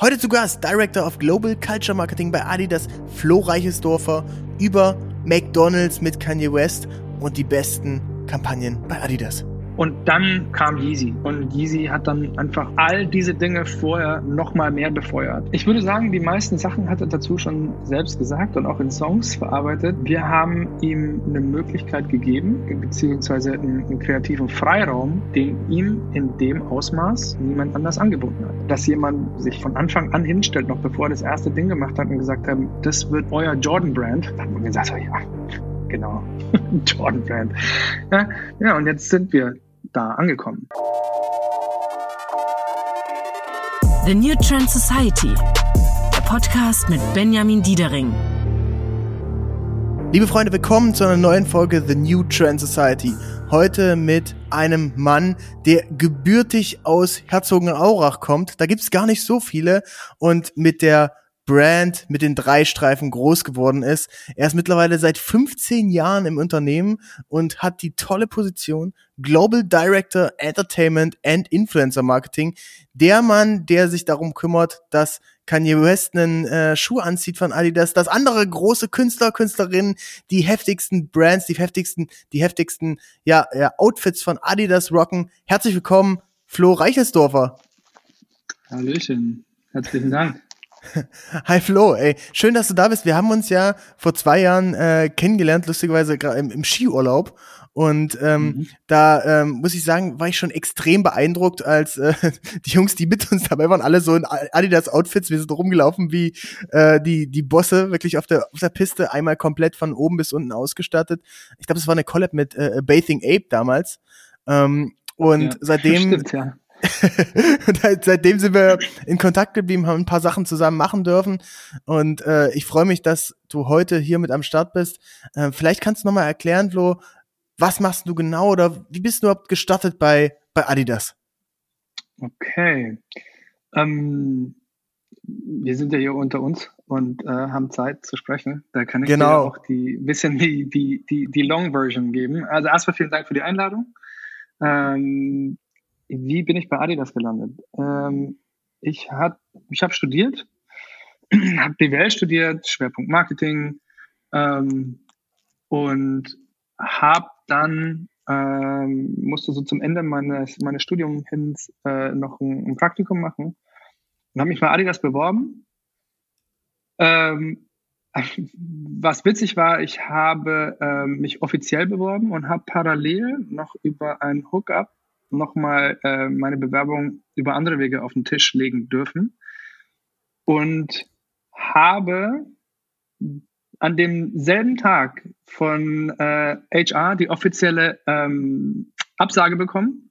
Heute zu Gast Director of Global Culture Marketing bei Adidas, Flo Reichesdorfer, über McDonalds mit Kanye West und die besten Kampagnen bei Adidas. Und dann kam Yeezy. Und Yeezy hat dann einfach all diese Dinge vorher nochmal mehr befeuert. Ich würde sagen, die meisten Sachen hat er dazu schon selbst gesagt und auch in Songs verarbeitet. Wir haben ihm eine Möglichkeit gegeben, beziehungsweise einen, einen kreativen Freiraum, den ihm in dem Ausmaß niemand anders angeboten hat. Dass jemand sich von Anfang an hinstellt, noch bevor er das erste Ding gemacht hat und gesagt hat, das wird euer Jordan-Brand, da haben wir gesagt, ja, genau, Jordan Brand. Ja, ja, und jetzt sind wir da angekommen. The New Trend Society, der Podcast mit Benjamin Diedering. Liebe Freunde, willkommen zu einer neuen Folge The New Trend Society. Heute mit einem Mann, der gebürtig aus Herzogenaurach kommt. Da gibt's gar nicht so viele. Und mit der Brand mit den drei Streifen groß geworden ist. Er ist mittlerweile seit 15 Jahren im Unternehmen und hat die tolle Position Global Director Entertainment and Influencer Marketing. Der Mann, der sich darum kümmert, dass Kanye West einen äh, Schuh anzieht von Adidas, dass andere große Künstler, Künstlerinnen die heftigsten Brands, die heftigsten, die heftigsten ja, ja, Outfits von Adidas rocken. Herzlich willkommen, Flo Reichelsdorfer. Hallöchen, herzlichen Dank. Hi Flo, ey, schön, dass du da bist. Wir haben uns ja vor zwei Jahren äh, kennengelernt, lustigerweise im, im Skiurlaub. Und ähm, mhm. da ähm, muss ich sagen, war ich schon extrem beeindruckt, als äh, die Jungs, die mit uns dabei waren, alle so in Adidas-Outfits, wir sind rumgelaufen wie äh, die die Bosse, wirklich auf der auf der Piste, einmal komplett von oben bis unten ausgestattet. Ich glaube, es war eine Collab mit äh, Bathing Ape damals. Ähm, und ja, seitdem stimmt, ja. halt, seitdem sind wir in Kontakt geblieben, haben ein paar Sachen zusammen machen dürfen. Und äh, ich freue mich, dass du heute hier mit am Start bist. Äh, vielleicht kannst du nochmal erklären, Flo, was machst du genau oder wie bist du überhaupt gestartet bei, bei Adidas? Okay. Ähm, wir sind ja hier unter uns und äh, haben Zeit zu sprechen. Da kann ich genau. dir auch die bisschen die, die, die, die Long Version geben. Also erstmal vielen Dank für die Einladung. Ähm, wie bin ich bei Adidas gelandet? Ähm, ich habe ich hab studiert, habe BWL studiert, Schwerpunkt Marketing ähm, und habe dann ähm, musste so zum Ende meines meines Studiums hin äh, noch ein, ein, Praktikum machen und habe mich bei Adidas beworben. Ähm, was witzig war, ich habe ähm, mich offiziell beworben und habe parallel noch über ein Hookup nochmal äh, meine Bewerbung über andere Wege auf den Tisch legen dürfen und habe an demselben Tag von äh, HR die offizielle ähm, Absage bekommen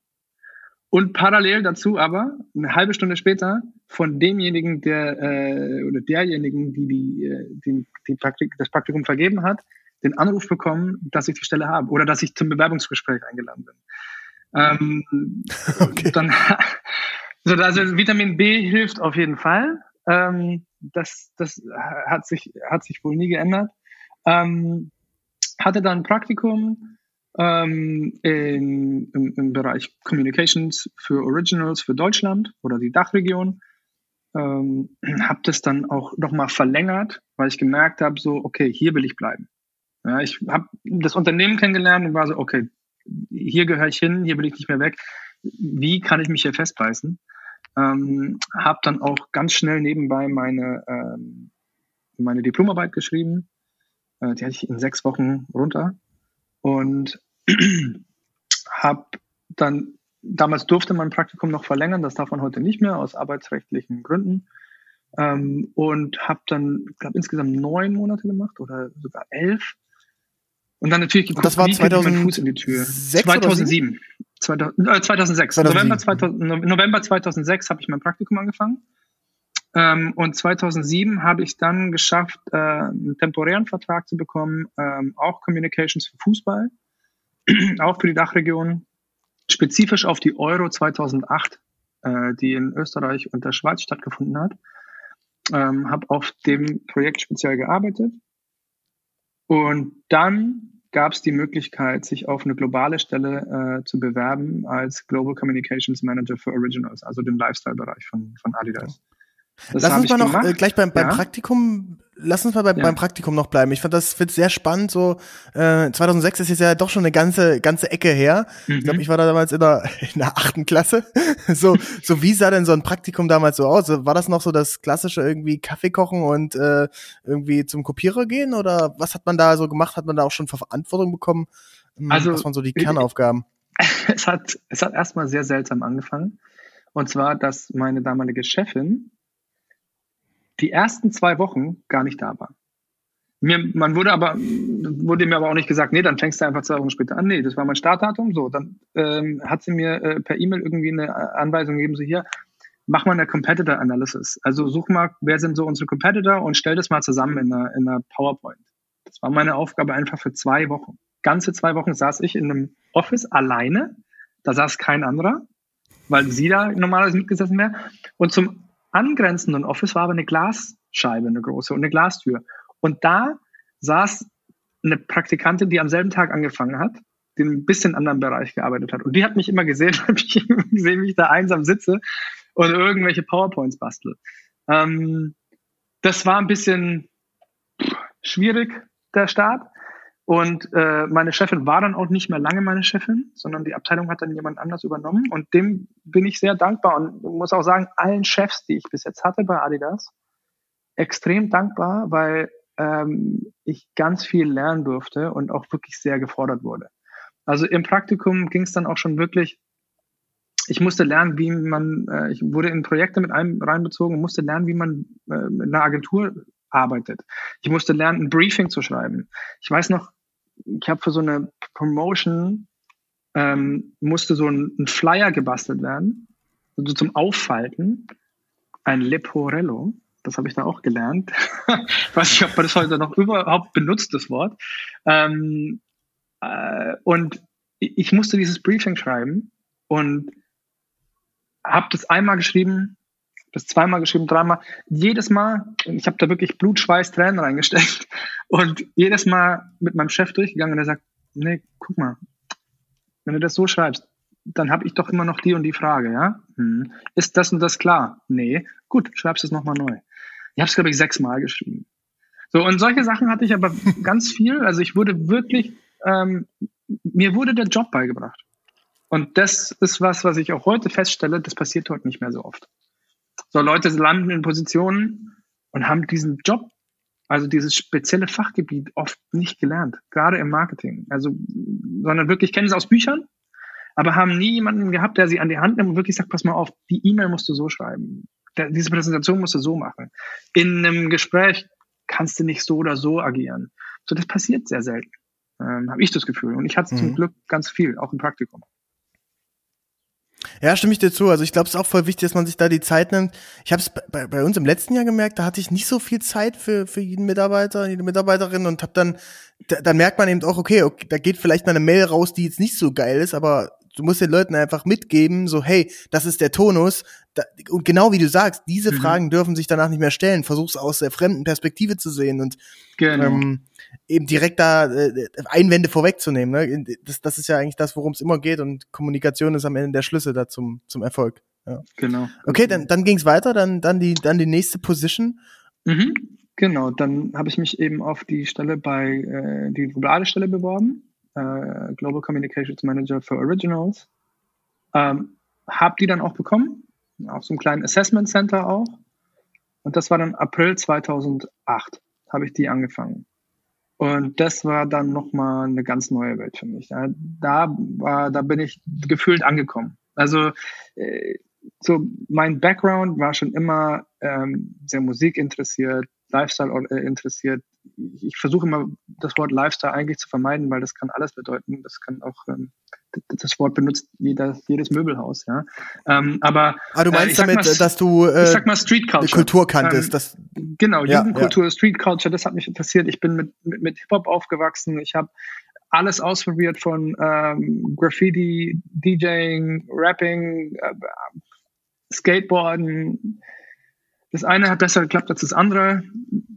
und parallel dazu aber eine halbe Stunde später von demjenigen, der äh, oder derjenigen, die, die, äh, die, die Praktik, das Praktikum vergeben hat, den Anruf bekommen, dass ich die Stelle habe oder dass ich zum Bewerbungsgespräch eingeladen bin. Ähm, okay. Dann, so, also Vitamin B hilft auf jeden Fall. Ähm, das, das hat sich, hat sich wohl nie geändert. Ähm, hatte dann ein Praktikum ähm, in, im, im Bereich Communications für Originals für Deutschland oder die Dachregion. Ähm, habe das dann auch nochmal verlängert, weil ich gemerkt habe, so, okay, hier will ich bleiben. Ja, ich habe das Unternehmen kennengelernt und war so, okay, hier gehöre ich hin, hier will ich nicht mehr weg. Wie kann ich mich hier festbeißen? Ähm, habe dann auch ganz schnell nebenbei meine, ähm, meine Diplomarbeit geschrieben. Äh, die hatte ich in sechs Wochen runter. Und habe dann, damals durfte mein Praktikum noch verlängern, das darf man heute nicht mehr aus arbeitsrechtlichen Gründen. Ähm, und habe dann, glaube insgesamt neun Monate gemacht oder sogar elf und dann natürlich geguckt, das war 2000 Fuß in die Tür. 2007. 2000, äh, 2006. 2007. November, 2000, November 2006 habe ich mein Praktikum angefangen. Ähm, und 2007 habe ich dann geschafft, äh, einen temporären Vertrag zu bekommen, ähm, auch Communications für Fußball, auch für die Dachregion, spezifisch auf die Euro 2008, äh, die in Österreich und der Schweiz stattgefunden hat. Ähm, habe auf dem Projekt speziell gearbeitet und dann gab es die Möglichkeit, sich auf eine globale Stelle äh, zu bewerben als Global Communications Manager für Originals, also den Lifestyle-Bereich von, von Adidas. Das Lass uns mal noch äh, gleich beim, beim ja. Praktikum lass uns mal beim, ja. beim Praktikum noch bleiben. Ich fand das find's sehr spannend. So äh, 2006 ist jetzt ja doch schon eine ganze ganze Ecke her. Mhm. Ich glaube, ich war da damals in der in der achten Klasse. so so wie sah denn so ein Praktikum damals so aus? War das noch so das klassische irgendwie Kaffee kochen und äh, irgendwie zum Kopierer gehen oder was hat man da so gemacht? Hat man da auch schon Verantwortung bekommen? Hm, also was waren so die Kernaufgaben? Es hat es hat erstmal sehr seltsam angefangen. Und zwar, dass meine damalige Chefin die ersten zwei Wochen gar nicht da war. Mir, man wurde aber, wurde mir aber auch nicht gesagt, nee, dann fängst du einfach zwei Wochen später an. Nee, das war mein Startdatum. So, dann ähm, hat sie mir äh, per E-Mail irgendwie eine Anweisung gegeben, so hier, mach mal eine Competitor Analysis. Also such mal, wer sind so unsere Competitor und stell das mal zusammen in einer, in einer PowerPoint. Das war meine Aufgabe einfach für zwei Wochen. Ganze zwei Wochen saß ich in einem Office alleine. Da saß kein anderer, weil sie da normalerweise mitgesessen wäre. Und zum angrenzenden Office war aber eine Glasscheibe, eine große und eine Glastür. Und da saß eine Praktikantin, die am selben Tag angefangen hat, die in ein bisschen anderen Bereich gearbeitet hat. Und die hat mich immer gesehen, habe ich gesehen, wie ich da einsam sitze und irgendwelche PowerPoints bastel. Ähm, das war ein bisschen schwierig, der Start. Und äh, meine Chefin war dann auch nicht mehr lange meine Chefin, sondern die Abteilung hat dann jemand anders übernommen. Und dem bin ich sehr dankbar und muss auch sagen, allen Chefs, die ich bis jetzt hatte bei Adidas, extrem dankbar, weil ähm, ich ganz viel lernen durfte und auch wirklich sehr gefordert wurde. Also im Praktikum ging es dann auch schon wirklich, ich musste lernen, wie man, äh, ich wurde in Projekte mit einem reinbezogen und musste lernen, wie man äh, mit einer Agentur arbeitet. Ich musste lernen, ein Briefing zu schreiben. Ich weiß noch, ich habe für so eine Promotion ähm, musste so ein, ein, Flyer gebastelt werden, also zum Auffalten, ein Leporello. Das habe ich da auch gelernt. weiß nicht, ob man das heute noch überhaupt benutzt, das Wort. Ähm, äh, und ich musste dieses Briefing schreiben und habe das einmal geschrieben, das zweimal geschrieben, dreimal. Jedes Mal, ich habe da wirklich Blut, Schweiß, Tränen reingesteckt und jedes Mal mit meinem Chef durchgegangen und er sagt, nee, guck mal, wenn du das so schreibst, dann habe ich doch immer noch die und die Frage, ja? Hm. Ist das und das klar? Nee, gut, schreibst es nochmal neu. Ich habe es, glaube ich, sechsmal geschrieben. So, und solche Sachen hatte ich aber ganz viel. Also ich wurde wirklich, ähm, mir wurde der Job beigebracht. Und das ist was, was ich auch heute feststelle, das passiert heute nicht mehr so oft. So Leute landen in Positionen und haben diesen Job, also dieses spezielle Fachgebiet oft nicht gelernt, gerade im Marketing. Also, sondern wirklich kennen sie aus Büchern, aber haben nie jemanden gehabt, der sie an die Hand nimmt und wirklich sagt, pass mal auf, die E-Mail musst du so schreiben. Diese Präsentation musst du so machen. In einem Gespräch kannst du nicht so oder so agieren. So, das passiert sehr selten, ähm, habe ich das Gefühl. Und ich hatte mhm. zum Glück ganz viel, auch im Praktikum. Ja, stimme ich dir zu. Also ich glaube, es ist auch voll wichtig, dass man sich da die Zeit nimmt. Ich habe es bei, bei uns im letzten Jahr gemerkt, da hatte ich nicht so viel Zeit für, für jeden Mitarbeiter, jede Mitarbeiterin und habe dann, da, dann merkt man eben auch, okay, okay, da geht vielleicht mal eine Mail raus, die jetzt nicht so geil ist, aber du musst den Leuten einfach mitgeben, so, hey, das ist der Tonus. Da, und genau wie du sagst, diese mhm. Fragen dürfen sich danach nicht mehr stellen. Versuch's aus der fremden Perspektive zu sehen und genau. ähm, eben direkt da äh, Einwände vorwegzunehmen. Ne? Das, das ist ja eigentlich das, worum es immer geht und Kommunikation ist am Ende der Schlüssel da zum, zum Erfolg. Ja. Genau. Okay, dann, dann ging es weiter, dann, dann, die, dann die nächste Position. Mhm. Genau, dann habe ich mich eben auf die Stelle bei, äh, die globale Stelle beworben, äh, Global Communications Manager for Originals. Ähm, hab die dann auch bekommen, auf so einem kleinen Assessment Center auch. Und das war dann April 2008, habe ich die angefangen. Und das war dann nochmal eine ganz neue Welt für mich. Da, da, war, da bin ich gefühlt angekommen. Also äh, so mein Background war schon immer ähm, sehr Musik interessiert, Lifestyle äh, interessiert. Ich versuche immer das Wort Lifestyle eigentlich zu vermeiden, weil das kann alles bedeuten. Das kann auch ähm, das Wort benutzt jeder, jedes Möbelhaus, ja. Ähm, aber ah, du meinst äh, damit, mal, dass du äh, ich sag mal Street Culture. Kultur kanntest, ähm, das genau ja, Jugendkultur, ja. Street Culture, das hat mich interessiert. Ich bin mit mit, mit Hip Hop aufgewachsen. Ich habe alles ausprobiert von ähm, Graffiti, DJing, Rapping, äh, Skateboarden. Das eine hat besser geklappt als das andere.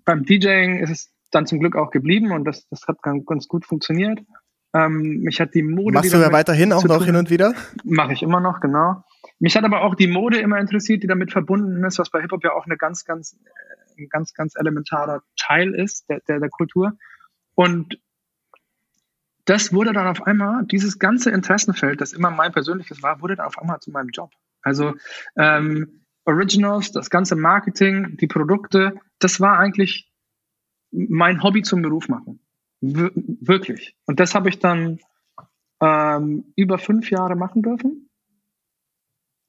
Beim DJing ist es dann zum Glück auch geblieben und das, das hat ganz, ganz gut funktioniert. Ähm, mich hat die Mode. Machst du ja weiterhin auch noch hin und wieder? Mache ich immer noch, genau. mich hat aber auch die Mode immer interessiert, die damit verbunden ist, was bei Hip-Hop ja auch eine ganz, ganz, ein ganz, ganz elementarer Teil ist der, der, der Kultur. Und das wurde dann auf einmal, dieses ganze Interessenfeld, das immer mein persönliches war, wurde dann auf einmal zu meinem Job. Also ähm, Originals, das ganze Marketing, die Produkte, das war eigentlich mein Hobby zum Beruf machen. Wir wirklich. Und das habe ich dann ähm, über fünf Jahre machen dürfen,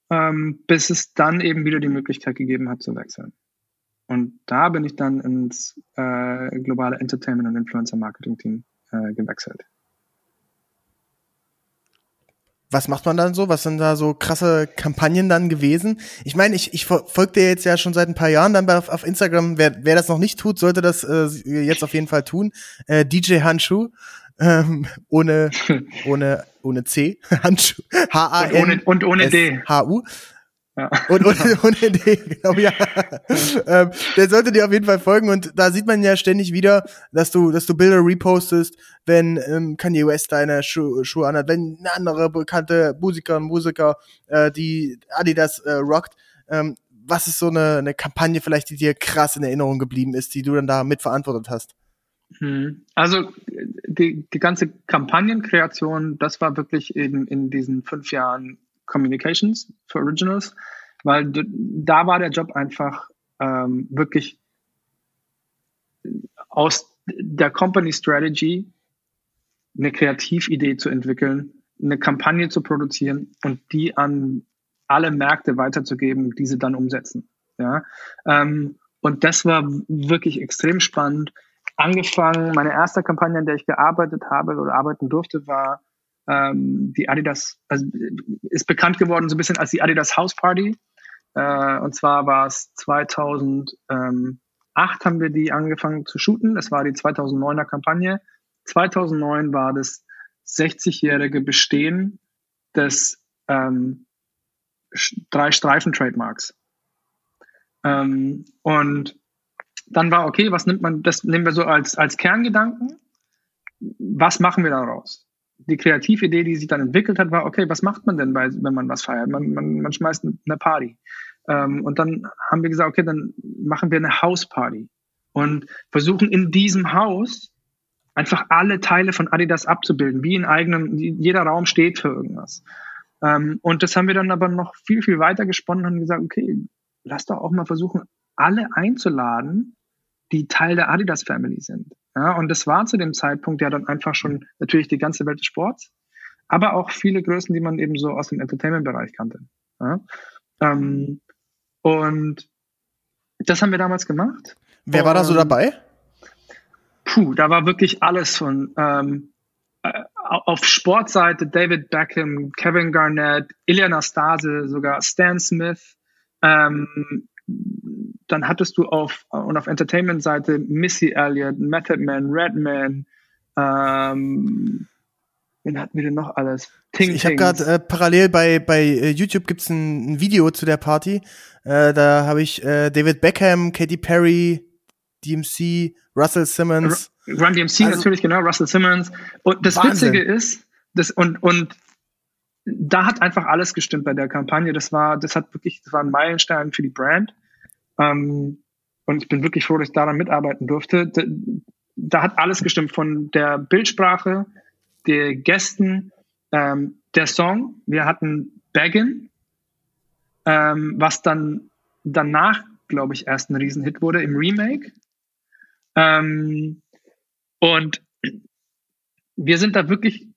ähm, bis es dann eben wieder die Möglichkeit gegeben hat zu wechseln. Und da bin ich dann ins äh, globale Entertainment und Influencer Marketing Team äh, gewechselt. Was macht man dann so? Was sind da so krasse Kampagnen dann gewesen? Ich meine, ich, ich folge dir jetzt ja schon seit ein paar Jahren dann auf, auf Instagram. Wer, wer das noch nicht tut, sollte das äh, jetzt auf jeden Fall tun. Äh, DJ Handschuh. Ähm, ohne, ohne, ohne C. Handschuh. H-A-N. Und ohne, und ohne D. H-U. Ja. Und, und, und Idee, genau, ja. ähm, der sollte dir auf jeden Fall folgen und da sieht man ja ständig wieder, dass du, dass du Bilder repostest, wenn ähm, Kanye West deine Schu Schuhe anhat, wenn eine andere bekannte Musiker und Musiker, äh, die Adidas äh, rockt. Ähm, was ist so eine, eine Kampagne vielleicht, die dir krass in Erinnerung geblieben ist, die du dann da mitverantwortet hast? Hm. Also die, die ganze Kampagnenkreation, das war wirklich eben in diesen fünf Jahren Communications für Originals, weil da war der Job einfach ähm, wirklich aus der Company Strategy eine Kreatividee zu entwickeln, eine Kampagne zu produzieren und die an alle Märkte weiterzugeben, diese dann umsetzen. Ja? Ähm, und das war wirklich extrem spannend. Angefangen, meine erste Kampagne, in der ich gearbeitet habe oder arbeiten durfte, war ähm, die Adidas, also ist bekannt geworden so ein bisschen als die Adidas House Party. Äh, und zwar war es 2008 haben wir die angefangen zu shooten. Das war die 2009er Kampagne. 2009 war das 60-jährige Bestehen des ähm, drei Streifen Trademarks. Ähm, und dann war okay, was nimmt man, das nehmen wir so als, als Kerngedanken. Was machen wir daraus? Die Kreatividee, die sich dann entwickelt hat, war, okay, was macht man denn, bei, wenn man was feiert? Man, man, man schmeißt eine Party. Ähm, und dann haben wir gesagt, okay, dann machen wir eine Hausparty und versuchen in diesem Haus einfach alle Teile von Adidas abzubilden, wie in eigenem, jeder Raum steht für irgendwas. Ähm, und das haben wir dann aber noch viel, viel weiter gesponnen und gesagt, okay, lass doch auch mal versuchen, alle einzuladen, die Teil der Adidas Family sind. Ja, und das war zu dem Zeitpunkt ja dann einfach schon natürlich die ganze Welt des Sports, aber auch viele Größen, die man eben so aus dem Entertainment-Bereich kannte. Ja, ähm, und das haben wir damals gemacht. Wer war da so dabei? Puh, da war wirklich alles von ähm, äh, auf Sportseite David Beckham, Kevin Garnett, Ilya Nastase, sogar Stan Smith, ähm, dann hattest du auf und auf Entertainment-Seite Missy Elliott, Method Man, Redman, ähm, wen hatten wir denn noch alles? Ting ich habe gerade äh, parallel bei bei äh, YouTube gibt's ein, ein Video zu der Party. Äh, da habe ich äh, David Beckham, Katy Perry, DMC, Russell Simmons. Run DMC also, natürlich genau, Russell Simmons. Und das Wahnsinn. Witzige ist, das und und da hat einfach alles gestimmt bei der Kampagne. Das war, das hat wirklich, das war ein Meilenstein für die Brand. Ähm, und ich bin wirklich froh, dass ich daran mitarbeiten durfte. Da, da hat alles gestimmt, von der Bildsprache, der Gästen, ähm, der Song. Wir hatten Baggin, ähm, was dann danach, glaube ich, erst ein Riesenhit wurde im Remake. Ähm, und wir sind da wirklich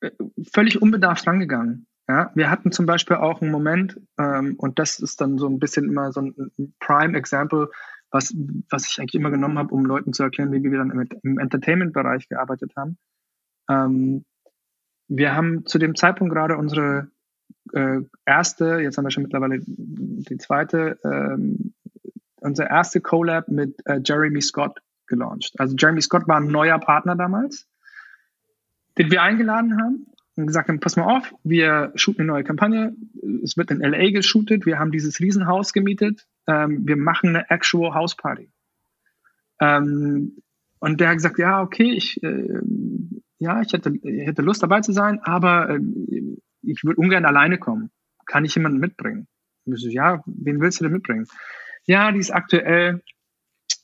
äh, völlig unbedarft rangegangen. Ja, wir hatten zum Beispiel auch einen Moment, ähm, und das ist dann so ein bisschen immer so ein, Prime-Example, was, was ich eigentlich immer genommen habe, um Leuten zu erklären, wie wir dann im, im Entertainment-Bereich gearbeitet haben. Ähm, wir haben zu dem Zeitpunkt gerade unsere äh, erste, jetzt haben wir schon mittlerweile die zweite, ähm, unsere erste Collab mit äh, Jeremy Scott gelauncht. Also Jeremy Scott war ein neuer Partner damals, den wir eingeladen haben und gesagt haben, pass mal auf, wir shooten eine neue Kampagne, es wird in LA geshootet, wir haben dieses Riesenhaus gemietet, ähm, wir machen eine actual House Party. Ähm, und der hat gesagt, ja, okay, ich, äh, ja, ich hätte, ich hätte Lust dabei zu sein, aber äh, ich würde ungern alleine kommen. kann ich jemanden mitbringen? Und so, ja, wen willst du denn mitbringen? Ja, die ist aktuell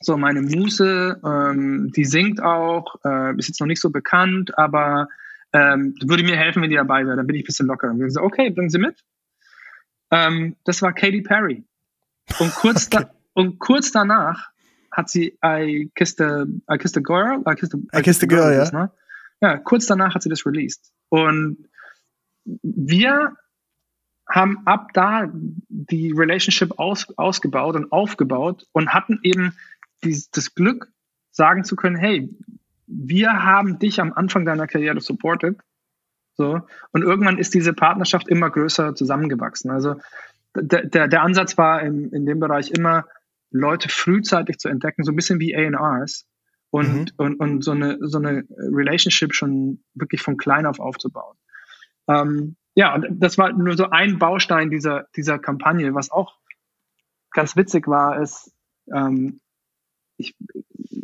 so meine Muse, ähm, die singt auch, äh, ist jetzt noch nicht so bekannt, aber ähm, würde mir helfen, wenn die dabei wäre, dann bin ich ein bisschen lockerer. Und wir gesagt, okay, bringen Sie mit. Ähm, das war Katy Perry. Und kurz, okay. da, und kurz danach hat sie I Kissed a, I Kissed a Girl, I Kissed a, I, I Kissed a Girl, girl ja. ne? ja, kurz danach hat sie das released. Und wir haben ab da die Relationship aus, ausgebaut und aufgebaut und hatten eben die, das Glück, sagen zu können, hey, wir haben dich am Anfang deiner Karriere supported. So, und irgendwann ist diese Partnerschaft immer größer zusammengewachsen. Also der, der, der Ansatz war in, in dem Bereich immer, Leute frühzeitig zu entdecken, so ein bisschen wie ARs und, mhm. und, und so, eine, so eine Relationship schon wirklich von klein auf aufzubauen. Ähm, ja, und das war nur so ein Baustein dieser, dieser Kampagne. Was auch ganz witzig war, ist, ähm, ich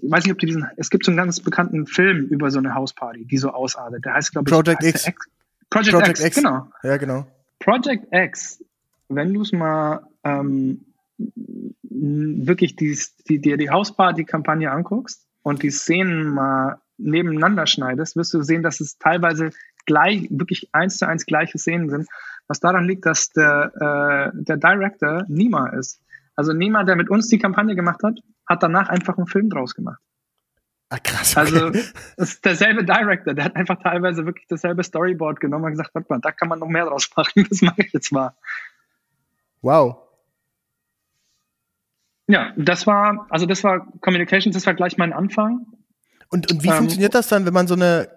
weiß nicht, ob du diesen, es gibt so einen ganz bekannten Film über so eine Hausparty, die so ausartet. Der heißt, glaube ich, Project X. X. Project, Project X, X, genau. Ja, genau. Project X, wenn du es mal ähm, wirklich die, die, dir die Hausparty-Kampagne anguckst und die Szenen mal nebeneinander schneidest, wirst du sehen, dass es teilweise gleich, wirklich eins zu eins gleiche Szenen sind, was daran liegt, dass der, äh, der Director Nima ist. Also Nima, der mit uns die Kampagne gemacht hat, hat danach einfach einen Film draus gemacht. Ah, krass. Okay. Also, das ist derselbe Director, der hat einfach teilweise wirklich dasselbe Storyboard genommen und gesagt, warte mal, da kann man noch mehr draus machen, das mache ich jetzt mal. Wow. Ja, das war, also das war Communications, das war gleich mein Anfang. Und, und wie ähm, funktioniert das dann, wenn man so eine,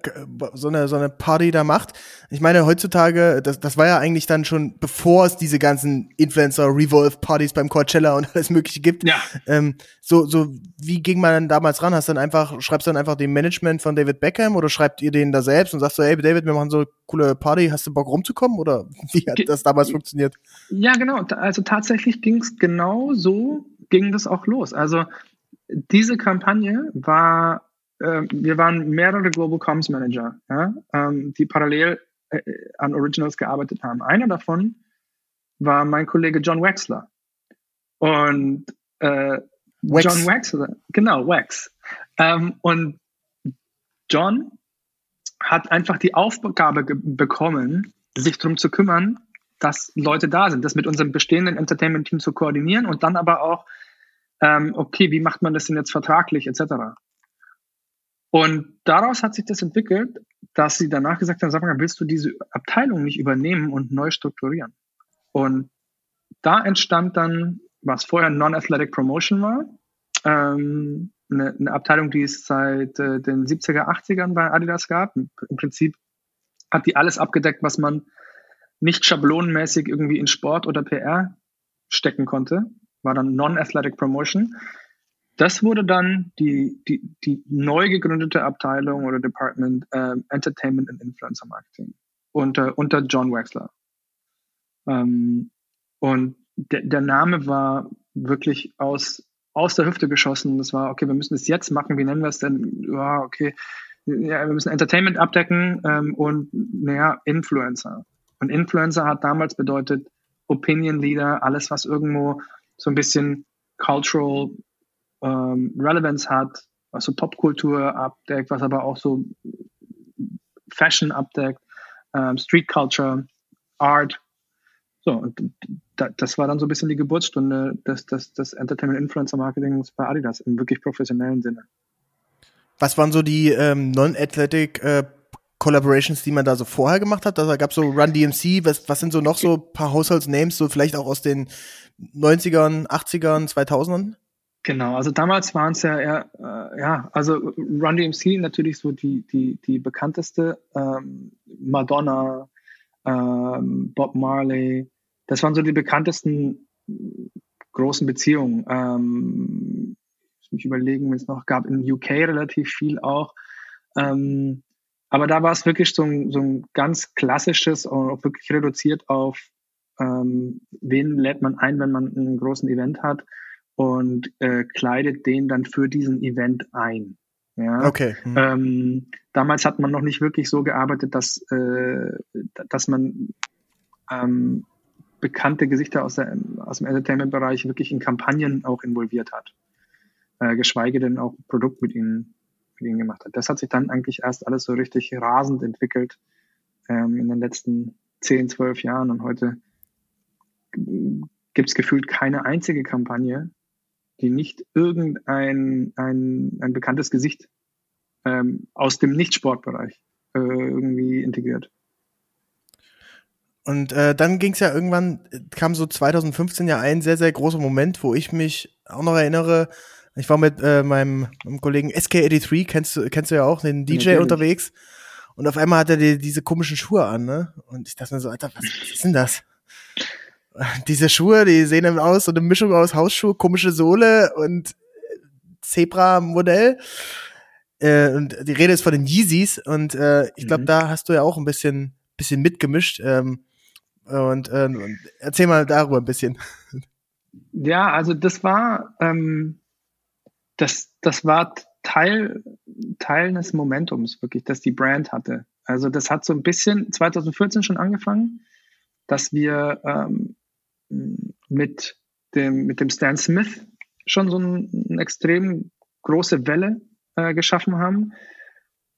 so eine, so eine Party da macht? Ich meine, heutzutage, das, das war ja eigentlich dann schon, bevor es diese ganzen Influencer-Revolve-Partys beim Coachella und alles Mögliche gibt. Ja. Ähm, so, so, wie ging man dann damals ran? Hast du dann einfach, schreibst du dann einfach dem Management von David Beckham oder schreibt ihr den da selbst und sagst so, hey David, wir machen so eine coole Party, hast du Bock rumzukommen? Oder wie hat das damals funktioniert? Ja, genau. Also tatsächlich ging es genau so, ging das auch los. Also diese Kampagne war äh, wir waren mehrere Global Comms Manager, ja, ähm, die parallel äh, an Originals gearbeitet haben. Einer davon war mein Kollege John Wexler. Und äh, Wax. John Wexler, genau, Wax. Ähm, und John hat einfach die Aufgabe bekommen, sich darum zu kümmern, dass Leute da sind, das mit unserem bestehenden Entertainment-Team zu koordinieren und dann aber auch, ähm, okay, wie macht man das denn jetzt vertraglich, etc. Und daraus hat sich das entwickelt, dass sie danach gesagt haben, sag mal, willst du diese Abteilung nicht übernehmen und neu strukturieren? Und da entstand dann, was vorher Non-Athletic Promotion war, ähm, eine, eine, Abteilung, die es seit äh, den 70er, 80ern bei Adidas gab. Im Prinzip hat die alles abgedeckt, was man nicht schablonenmäßig irgendwie in Sport oder PR stecken konnte. War dann Non-Athletic Promotion. Das wurde dann die, die, die neu gegründete Abteilung oder Department äh, Entertainment and Influencer Marketing unter, unter John Wexler. Ähm, und der, der Name war wirklich aus, aus der Hüfte geschossen. Das war, okay, wir müssen es jetzt machen. Wie nennen wir es denn? Ja, okay. Ja, wir müssen Entertainment abdecken ähm, und naja, Influencer. Und Influencer hat damals bedeutet Opinion Leader, alles, was irgendwo so ein bisschen cultural ähm, Relevance hat, was so Popkultur abdeckt, was aber auch so Fashion abdeckt, ähm, Street Culture, Art. So, und das war dann so ein bisschen die Geburtsstunde des, des, des Entertainment Influencer Marketings bei Adidas im wirklich professionellen Sinne. Was waren so die ähm, Non-Athletic äh, Collaborations, die man da so vorher gemacht hat? Da gab es so Run DMC, was, was sind so noch so ein paar Households Names, so vielleicht auch aus den 90ern, 80ern, 2000ern? Genau, also damals waren es ja äh, ja, also Run DMC natürlich so die, die, die bekannteste, ähm, Madonna, ähm, Bob Marley, das waren so die bekanntesten großen Beziehungen. Ähm, ich mich überlegen, wenn es noch gab, in UK relativ viel auch. Ähm, aber da war es wirklich so ein, so ein ganz klassisches und auch wirklich reduziert auf, ähm, wen lädt man ein, wenn man einen großen Event hat und äh, kleidet den dann für diesen Event ein. Ja? Okay. Hm. Ähm, damals hat man noch nicht wirklich so gearbeitet, dass, äh, dass man ähm, bekannte Gesichter aus, der, aus dem Entertainment-Bereich wirklich in Kampagnen auch involviert hat. Äh, geschweige denn auch ein Produkt mit ihnen, mit ihnen gemacht hat. Das hat sich dann eigentlich erst alles so richtig rasend entwickelt ähm, in den letzten 10, 12 Jahren und heute gibt es gefühlt keine einzige Kampagne, die nicht irgendein ein, ein bekanntes Gesicht ähm, aus dem Nicht-Sportbereich äh, irgendwie integriert. Und äh, dann ging es ja irgendwann, kam so 2015 ja ein sehr, sehr großer Moment, wo ich mich auch noch erinnere. Ich war mit äh, meinem, meinem Kollegen SK83, kennst du, kennst du ja auch, den DJ Natürlich. unterwegs. Und auf einmal hat er die, diese komischen Schuhe an, ne? Und ich dachte mir so, Alter, was, was ist denn das? Diese Schuhe, die sehen dann aus, so eine Mischung aus Hausschuhe, komische Sohle und Zebra-Modell. Äh, und die Rede ist von den Yeezys und äh, ich glaube, mhm. da hast du ja auch ein bisschen, bisschen mitgemischt. Ähm, und, äh, und erzähl mal darüber ein bisschen. Ja, also das war ähm, das, das war Teil, Teil des Momentums, wirklich, dass die Brand hatte. Also das hat so ein bisschen 2014 schon angefangen, dass wir ähm, mit dem, mit dem Stan Smith schon so eine ein extrem große Welle äh, geschaffen haben.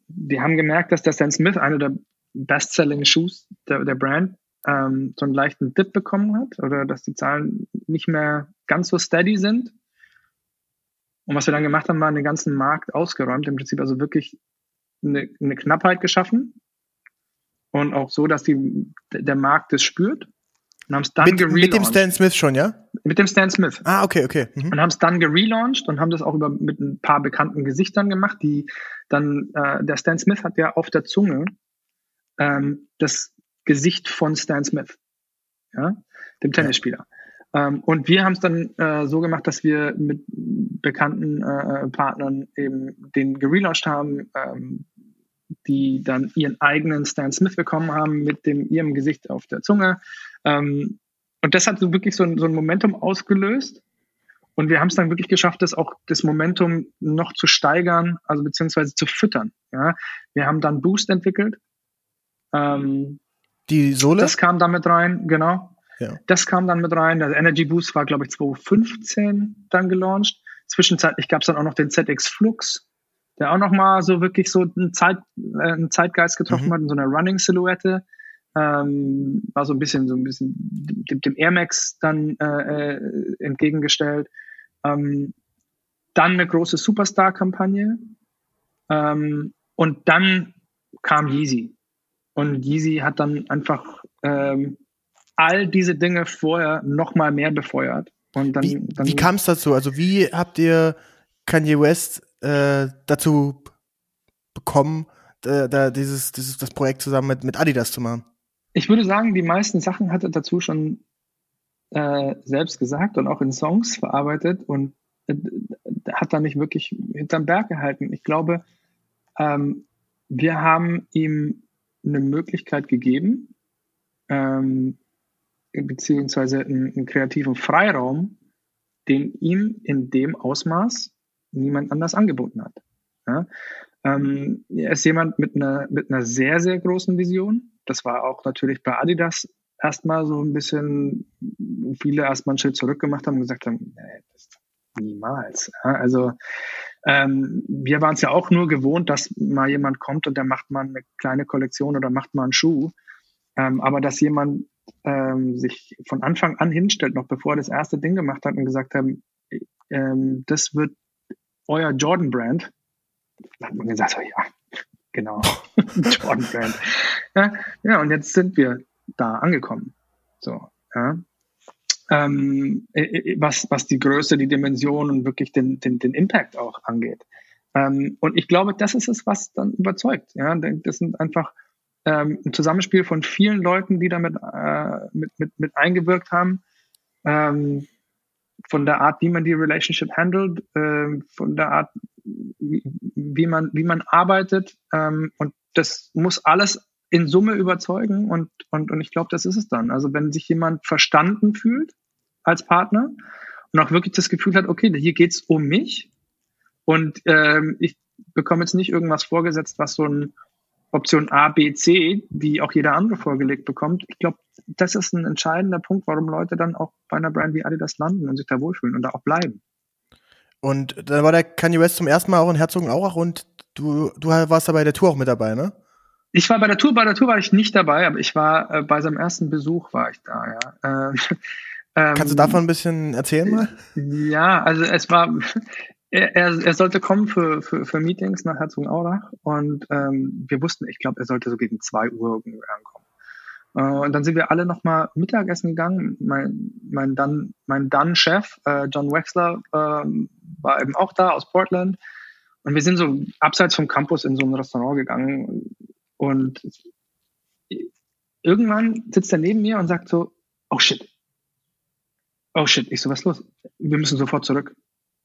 Wir haben gemerkt, dass der Stan Smith, einer der best-selling Shoes der, der Brand, ähm, so einen leichten Dip bekommen hat oder dass die Zahlen nicht mehr ganz so steady sind. Und was wir dann gemacht haben, war den ganzen Markt ausgeräumt, im Prinzip also wirklich eine, eine Knappheit geschaffen und auch so, dass die, der Markt es spürt und haben es dann mit, Mit dem Stan Smith schon, ja? Mit dem Stan Smith. Ah, okay, okay. Mhm. Und haben es dann gelauncht und haben das auch über, mit ein paar bekannten Gesichtern gemacht, die dann, äh, der Stan Smith hat ja auf der Zunge ähm, das Gesicht von Stan Smith, ja, dem Tennisspieler. Ja. Ähm, und wir haben es dann äh, so gemacht, dass wir mit bekannten äh, Partnern eben den gelauncht haben, ähm, die dann ihren eigenen Stan Smith bekommen haben mit dem ihrem Gesicht auf der Zunge. Ähm, und das hat so wirklich so ein, so ein Momentum ausgelöst. Und wir haben es dann wirklich geschafft, das auch das Momentum noch zu steigern, also beziehungsweise zu füttern. Ja, wir haben dann Boost entwickelt. Ähm, die Sohle? Das kam dann mit rein, genau. Ja. Das kam dann mit rein. Der Energy Boost war, glaube ich, 2015 dann gelauncht. Zwischenzeitlich gab es dann auch noch den ZX Flux, der auch nochmal so wirklich so einen, Zeit, äh, einen Zeitgeist getroffen mhm. hat in so einer Running-Silhouette. Ähm, war so ein bisschen, so ein bisschen dem, dem Air Max dann äh, äh, entgegengestellt. Ähm, dann eine große Superstar-Kampagne. Ähm, und dann kam Yeezy. Und Yeezy hat dann einfach ähm, all diese Dinge vorher noch mal mehr befeuert. Und dann, wie dann, wie kam es dazu? Also wie habt ihr Kanye West äh, dazu bekommen, da, da dieses, dieses das Projekt zusammen mit, mit Adidas zu machen? Ich würde sagen, die meisten Sachen hat er dazu schon äh, selbst gesagt und auch in Songs verarbeitet und äh, hat da nicht wirklich hinterm Berg gehalten. Ich glaube, ähm, wir haben ihm eine Möglichkeit gegeben, ähm, beziehungsweise einen, einen kreativen Freiraum, den ihm in dem Ausmaß niemand anders angeboten hat. Ja? Ähm, er ist jemand mit einer, mit einer sehr, sehr großen Vision. Das war auch natürlich bei Adidas erstmal so ein bisschen, viele erstmal einen Schritt zurück gemacht haben und gesagt haben, nee, das niemals. Ja? Also ähm, wir waren es ja auch nur gewohnt, dass mal jemand kommt und der macht mal eine kleine Kollektion oder macht mal einen Schuh. Ähm, aber dass jemand ähm, sich von Anfang an hinstellt, noch bevor er das erste Ding gemacht hat und gesagt hat, ähm, das wird euer Jordan-Brand. Da hat man gesagt, so, ja, genau, Jordan-Brand. Ja, ja, und jetzt sind wir da angekommen. So, ja. Ähm, äh, äh, was, was die Größe, die Dimension und wirklich den, den, den Impact auch angeht. Ähm, und ich glaube, das ist es, was dann überzeugt. Ja, das sind einfach ähm, ein Zusammenspiel von vielen Leuten, die damit äh, mit, mit, mit eingewirkt haben. Ähm, von der Art, wie man die Relationship handelt, äh, von der Art, wie, man, wie man arbeitet. Ähm, und das muss alles in Summe überzeugen und, und, und ich glaube, das ist es dann. Also wenn sich jemand verstanden fühlt als Partner und auch wirklich das Gefühl hat, okay, hier geht's um mich und ähm, ich bekomme jetzt nicht irgendwas vorgesetzt, was so ein Option A, B, C, die auch jeder andere vorgelegt bekommt. Ich glaube, das ist ein entscheidender Punkt, warum Leute dann auch bei einer Brand wie Adidas landen und sich da wohlfühlen und da auch bleiben. Und dann war der Kanye West zum ersten Mal auch in Herzogenaurach und du, du warst da bei der Tour auch mit dabei, ne? Ich war bei der Tour, bei der Tour war ich nicht dabei, aber ich war äh, bei seinem ersten Besuch war ich da, ja. Ähm, Kannst du davon ein bisschen erzählen mal? Ja, also es war, er, er, sollte kommen für, für, für Meetings nach Herzogenaurach und ähm, wir wussten, ich glaube, er sollte so gegen zwei Uhr ankommen. Äh, und dann sind wir alle nochmal Mittagessen gegangen. Mein, mein dann, mein dann Chef, äh, John Wexler, äh, war eben auch da aus Portland. Und wir sind so abseits vom Campus in so ein Restaurant gegangen. Und irgendwann sitzt er neben mir und sagt so, oh shit. Oh shit. Ich so, was ist los? Wir müssen sofort zurück.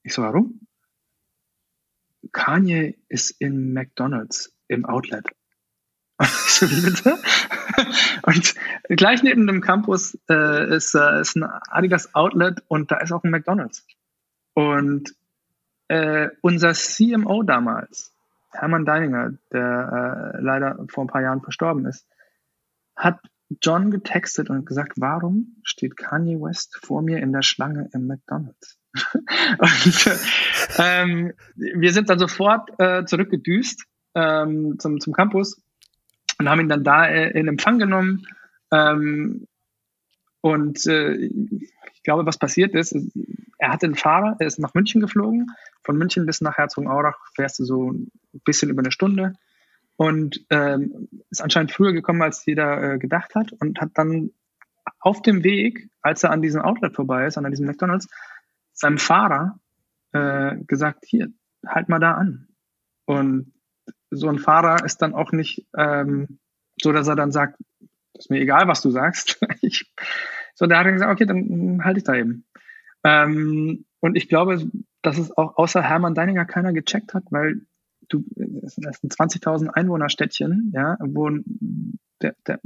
Ich so, warum? Kanye ist in McDonald's im Outlet. So, wie bitte? Und gleich neben dem Campus äh, ist, äh, ist ein Adidas Outlet und da ist auch ein McDonald's. Und äh, unser CMO damals, Hermann Deininger, der äh, leider vor ein paar Jahren verstorben ist, hat John getextet und gesagt, warum steht Kanye West vor mir in der Schlange im McDonald's? und ähm, wir sind dann sofort äh, zurückgedüst ähm, zum, zum Campus und haben ihn dann da äh, in Empfang genommen. Ähm, und äh, ich glaube, was passiert ist, er hatte einen Fahrer, er ist nach München geflogen. Von München bis nach Herzogenaurach fährst du so ein bisschen über eine Stunde und ähm, ist anscheinend früher gekommen, als jeder äh, gedacht hat und hat dann auf dem Weg, als er an diesem Outlet vorbei ist, an diesem McDonalds, seinem Fahrer äh, gesagt, hier, halt mal da an. Und so ein Fahrer ist dann auch nicht ähm, so, dass er dann sagt, ist mir egal, was du sagst. ich, so, der hat dann gesagt, okay, dann halte ich da eben. Ähm, und ich glaube, dass es auch außer Hermann Deininger keiner gecheckt hat, weil du, es ist ein 20.000 Einwohnerstädtchen, ja, wo der, der,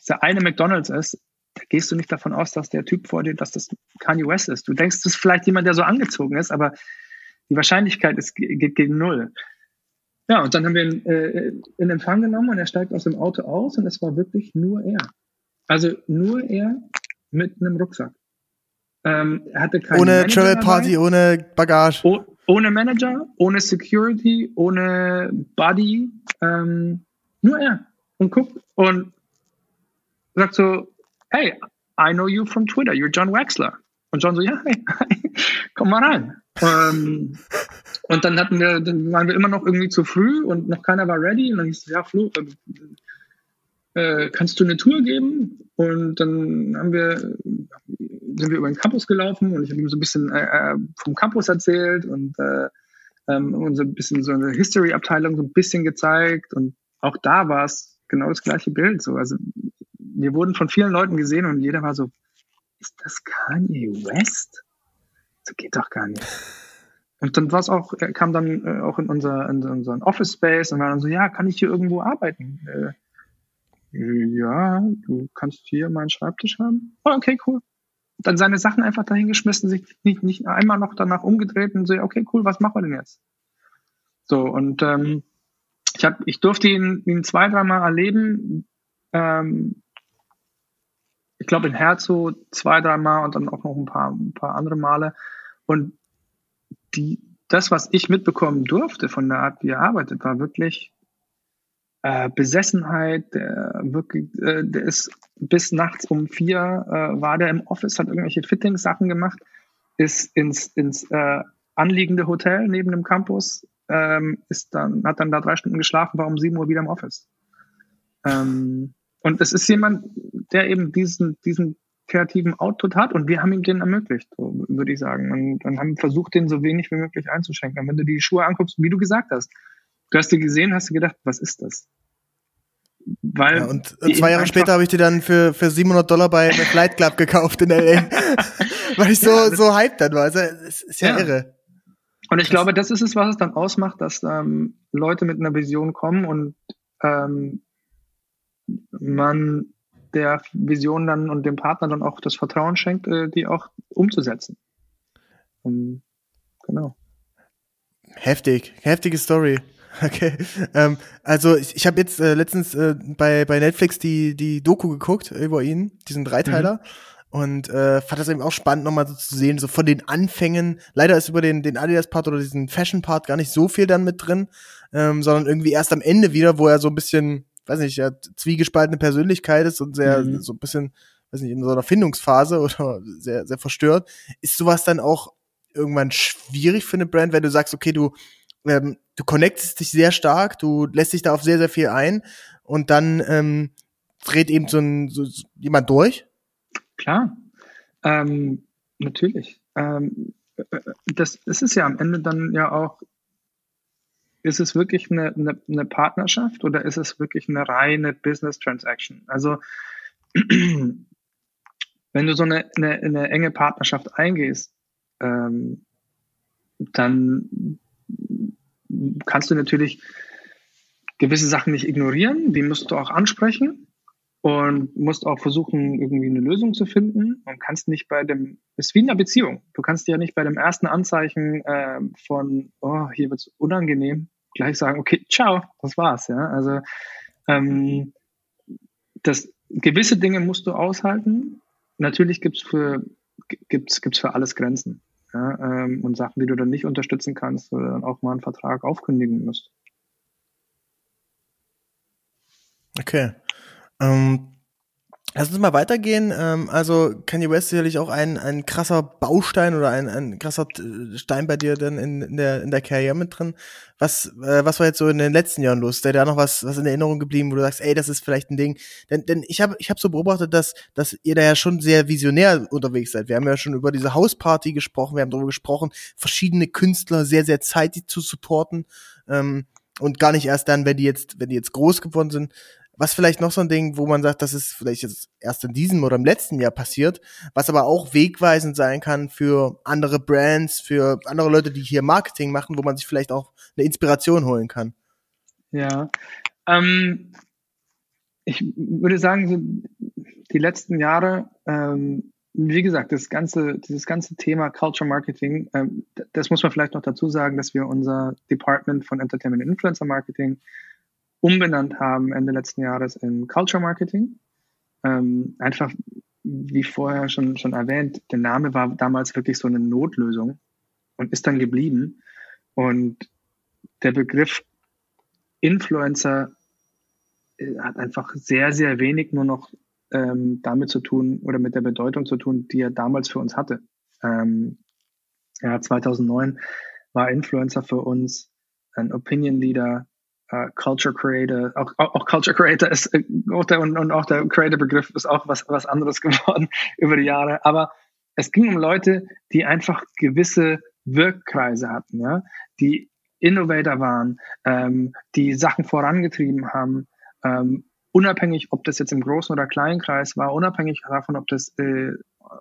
dieser eine McDonalds ist, da gehst du nicht davon aus, dass der Typ vor dir, dass das Kanye West ist. Du denkst, das ist vielleicht jemand, der so angezogen ist, aber die Wahrscheinlichkeit ist, geht gegen null. Ja, und dann haben wir ihn äh, in Empfang genommen und er steigt aus dem Auto aus und es war wirklich nur er. Also nur er mit einem Rucksack. Ähm, er hatte keine ohne Travel Party, ohne Bagage. Oh, ohne Manager, ohne Security, ohne Buddy. Ähm, nur er. Und guckt und sagt so, hey, I know you from Twitter, you're John Wexler. Und John so, ja, hey, komm mal rein. Ähm, und dann hatten wir, dann waren wir immer noch irgendwie zu früh und noch keiner war ready. Und dann hieß es, ja, Flo, äh, kannst du eine Tour geben? Und dann haben wir, sind wir über den Campus gelaufen und ich habe ihm so ein bisschen äh, äh, vom Campus erzählt und äh, ähm, uns ein bisschen so eine History-Abteilung so ein bisschen gezeigt. Und auch da war es genau das gleiche Bild. So. Also wir wurden von vielen Leuten gesehen und jeder war so, ist das Kanye West? Das geht doch gar nicht. Und dann war auch, er kam dann äh, auch in, unser, in unseren Office Space und war dann so, ja, kann ich hier irgendwo arbeiten? Äh, ja, du kannst hier meinen Schreibtisch haben. Oh, okay, cool. Dann seine Sachen einfach dahingeschmissen, sich nicht, nicht einmal noch danach umgedreht und so, okay, cool, was machen wir denn jetzt? So, und ähm, ich, hab, ich durfte ihn, ihn zwei, dreimal erleben. Ähm, ich glaube in Herzo zwei, dreimal und dann auch noch ein paar, ein paar andere Male. Und die, das, was ich mitbekommen durfte von der Art, wie er arbeitet, war wirklich äh, Besessenheit. Der, wirklich, äh, der ist bis nachts um vier äh, war der im Office, hat irgendwelche Fittings-Sachen gemacht, ist ins, ins äh, anliegende Hotel neben dem Campus, ähm, ist dann, hat dann da drei Stunden geschlafen, war um sieben Uhr wieder im Office. Ähm, und es ist jemand, der eben diesen, diesen kreativen Output hat und wir haben ihm den ermöglicht, so würde ich sagen. Und, und haben versucht, den so wenig wie möglich einzuschränken. Und wenn du die Schuhe anguckst, wie du gesagt hast, du hast die gesehen, hast du gedacht, was ist das? Weil ja, und zwei Jahre später habe ich die dann für, für 700 Dollar bei Flight Club gekauft in L.A. Weil ich so, ja, so hyped dann war. Also, es ist ja, ja. irre. Und ich glaube, das ist es, was es dann ausmacht, dass ähm, Leute mit einer Vision kommen und ähm, man der Vision dann und dem Partner dann auch das Vertrauen schenkt, äh, die auch umzusetzen. Um, genau. Heftig, heftige Story. Okay. Ähm, also ich, ich habe jetzt äh, letztens äh, bei, bei Netflix die, die Doku geguckt über ihn, diesen Dreiteiler. Mhm. Und äh, fand das eben auch spannend, nochmal so zu sehen, so von den Anfängen. Leider ist über den, den Adidas-Part oder diesen Fashion-Part gar nicht so viel dann mit drin, ähm, sondern irgendwie erst am Ende wieder, wo er so ein bisschen, weiß nicht, ja, zwiegespaltene Persönlichkeit ist und sehr, mhm. so ein bisschen, weiß nicht, in so einer Findungsphase oder sehr, sehr verstört. Ist sowas dann auch irgendwann schwierig für eine Brand, wenn du sagst, okay, du, ähm, du connectest dich sehr stark, du lässt dich da auf sehr, sehr viel ein und dann ähm, dreht eben so, ein, so jemand durch? Klar, ähm, natürlich. Ähm, äh, das, das ist ja am Ende dann ja auch, ist es wirklich eine, eine, eine Partnerschaft oder ist es wirklich eine reine Business Transaction? Also wenn du so eine, eine, eine enge Partnerschaft eingehst, ähm, dann kannst du natürlich gewisse Sachen nicht ignorieren, die musst du auch ansprechen und musst auch versuchen, irgendwie eine Lösung zu finden und kannst nicht bei dem, ist wie in einer Beziehung. Du kannst ja nicht bei dem ersten Anzeichen äh, von, oh, hier wird's unangenehm, gleich sagen, okay, ciao, das war's, ja. Also ähm, das gewisse Dinge musst du aushalten. Natürlich gibt's für gibt's gibt's für alles Grenzen ja, ähm, und Sachen, die du dann nicht unterstützen kannst oder dann auch mal einen Vertrag aufkündigen musst. Okay. Ähm, Lass uns mal weitergehen. Ähm, also Kanye West sicherlich auch ein, ein krasser Baustein oder ein, ein krasser äh, Stein bei dir dann in, in, der, in der Karriere mit drin. Was, äh, was war jetzt so in den letzten Jahren los? Da da noch was, was in Erinnerung geblieben, wo du sagst, ey, das ist vielleicht ein Ding. Denn, denn ich habe ich hab so beobachtet, dass, dass ihr da ja schon sehr visionär unterwegs seid. Wir haben ja schon über diese Hausparty gesprochen, wir haben darüber gesprochen, verschiedene Künstler sehr, sehr zeitig zu supporten. Ähm, und gar nicht erst dann, wenn die jetzt, wenn die jetzt groß geworden sind. Was vielleicht noch so ein Ding, wo man sagt, das ist vielleicht jetzt erst in diesem oder im letzten Jahr passiert, was aber auch wegweisend sein kann für andere Brands, für andere Leute, die hier Marketing machen, wo man sich vielleicht auch eine Inspiration holen kann. Ja, ähm, ich würde sagen, so die letzten Jahre, ähm, wie gesagt, das ganze, dieses ganze Thema Culture Marketing, ähm, das muss man vielleicht noch dazu sagen, dass wir unser Department von Entertainment Influencer Marketing umbenannt haben Ende letzten Jahres in Culture Marketing. Ähm, einfach, wie vorher schon, schon erwähnt, der Name war damals wirklich so eine Notlösung und ist dann geblieben. Und der Begriff Influencer äh, hat einfach sehr, sehr wenig nur noch ähm, damit zu tun oder mit der Bedeutung zu tun, die er damals für uns hatte. Ähm, ja, 2009 war Influencer für uns ein Opinion Leader, uh, Culture Creator, auch, auch, auch, Culture Creator ist äh, auch der, und, und auch der Creator-Begriff ist auch was, was anderes geworden über die Jahre. Aber es ging um Leute, die einfach gewisse Wirkkreise hatten, ja, die Innovator waren, ähm, die Sachen vorangetrieben haben, ähm, unabhängig, ob das jetzt im großen oder kleinen Kreis war, unabhängig davon, ob das äh,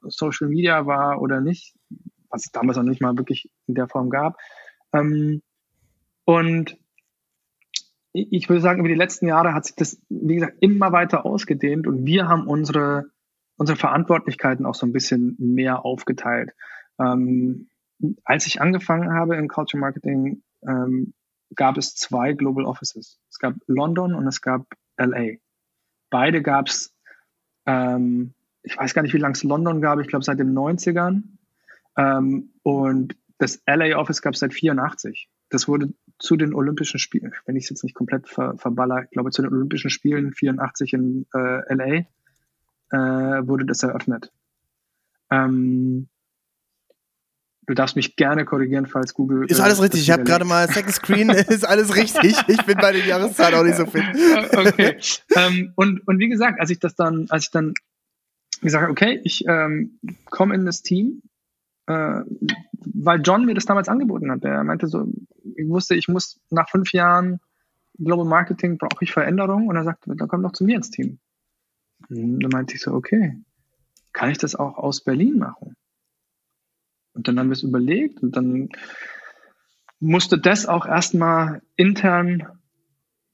Social Media war oder nicht, was es damals noch nicht mal wirklich in der Form gab. Ähm, und ich würde sagen, über die letzten Jahre hat sich das, wie gesagt, immer weiter ausgedehnt und wir haben unsere, unsere Verantwortlichkeiten auch so ein bisschen mehr aufgeteilt. Ähm, als ich angefangen habe in Culture Marketing, ähm, gab es zwei Global Offices. Es gab London und es gab LA. Beide gab es, ähm, ich weiß gar nicht, wie lange es London gab, ich glaube seit den 90ern. Ähm, und das LA Office gab es seit 84. Das wurde zu den Olympischen Spielen, wenn ich es jetzt nicht komplett ver, verballer, ich glaube zu den Olympischen Spielen 84 in äh, LA äh, wurde das eröffnet. Ähm, du darfst mich gerne korrigieren, falls Google. Ist alles äh, richtig. Ich habe gerade mal Second Screen. ist alles richtig. Ich bin bei den Jahreszahlen auch nicht so fit. okay. ähm, und und wie gesagt, als ich das dann, als ich dann gesagt habe, okay, ich ähm, komme in das Team, äh, weil John mir das damals angeboten hat. Er meinte so, ich wusste, ich muss nach fünf Jahren Global Marketing brauche ich Veränderung und er sagte, dann komm doch zu mir ins Team. Und dann meinte ich so, okay, kann ich das auch aus Berlin machen? Und dann haben wir es überlegt und dann musste das auch erstmal intern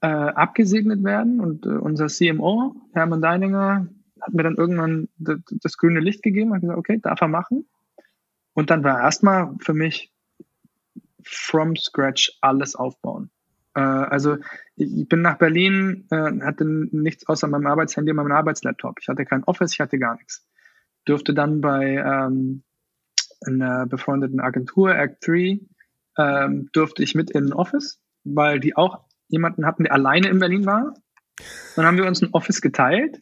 äh, abgesegnet werden und äh, unser CMO, Hermann Deininger, hat mir dann irgendwann das, grüne Licht gegeben und gesagt, okay, darf er machen. Und dann war erstmal für mich from scratch alles aufbauen. Äh, also ich bin nach Berlin, äh, hatte nichts außer meinem Arbeitshandy und meinem Arbeitslaptop. Ich hatte kein Office, ich hatte gar nichts. Dürfte dann bei ähm, einer befreundeten Agentur, Act 3, ähm, durfte ich mit in ein Office, weil die auch jemanden hatten, der alleine in Berlin war. Dann haben wir uns ein Office geteilt.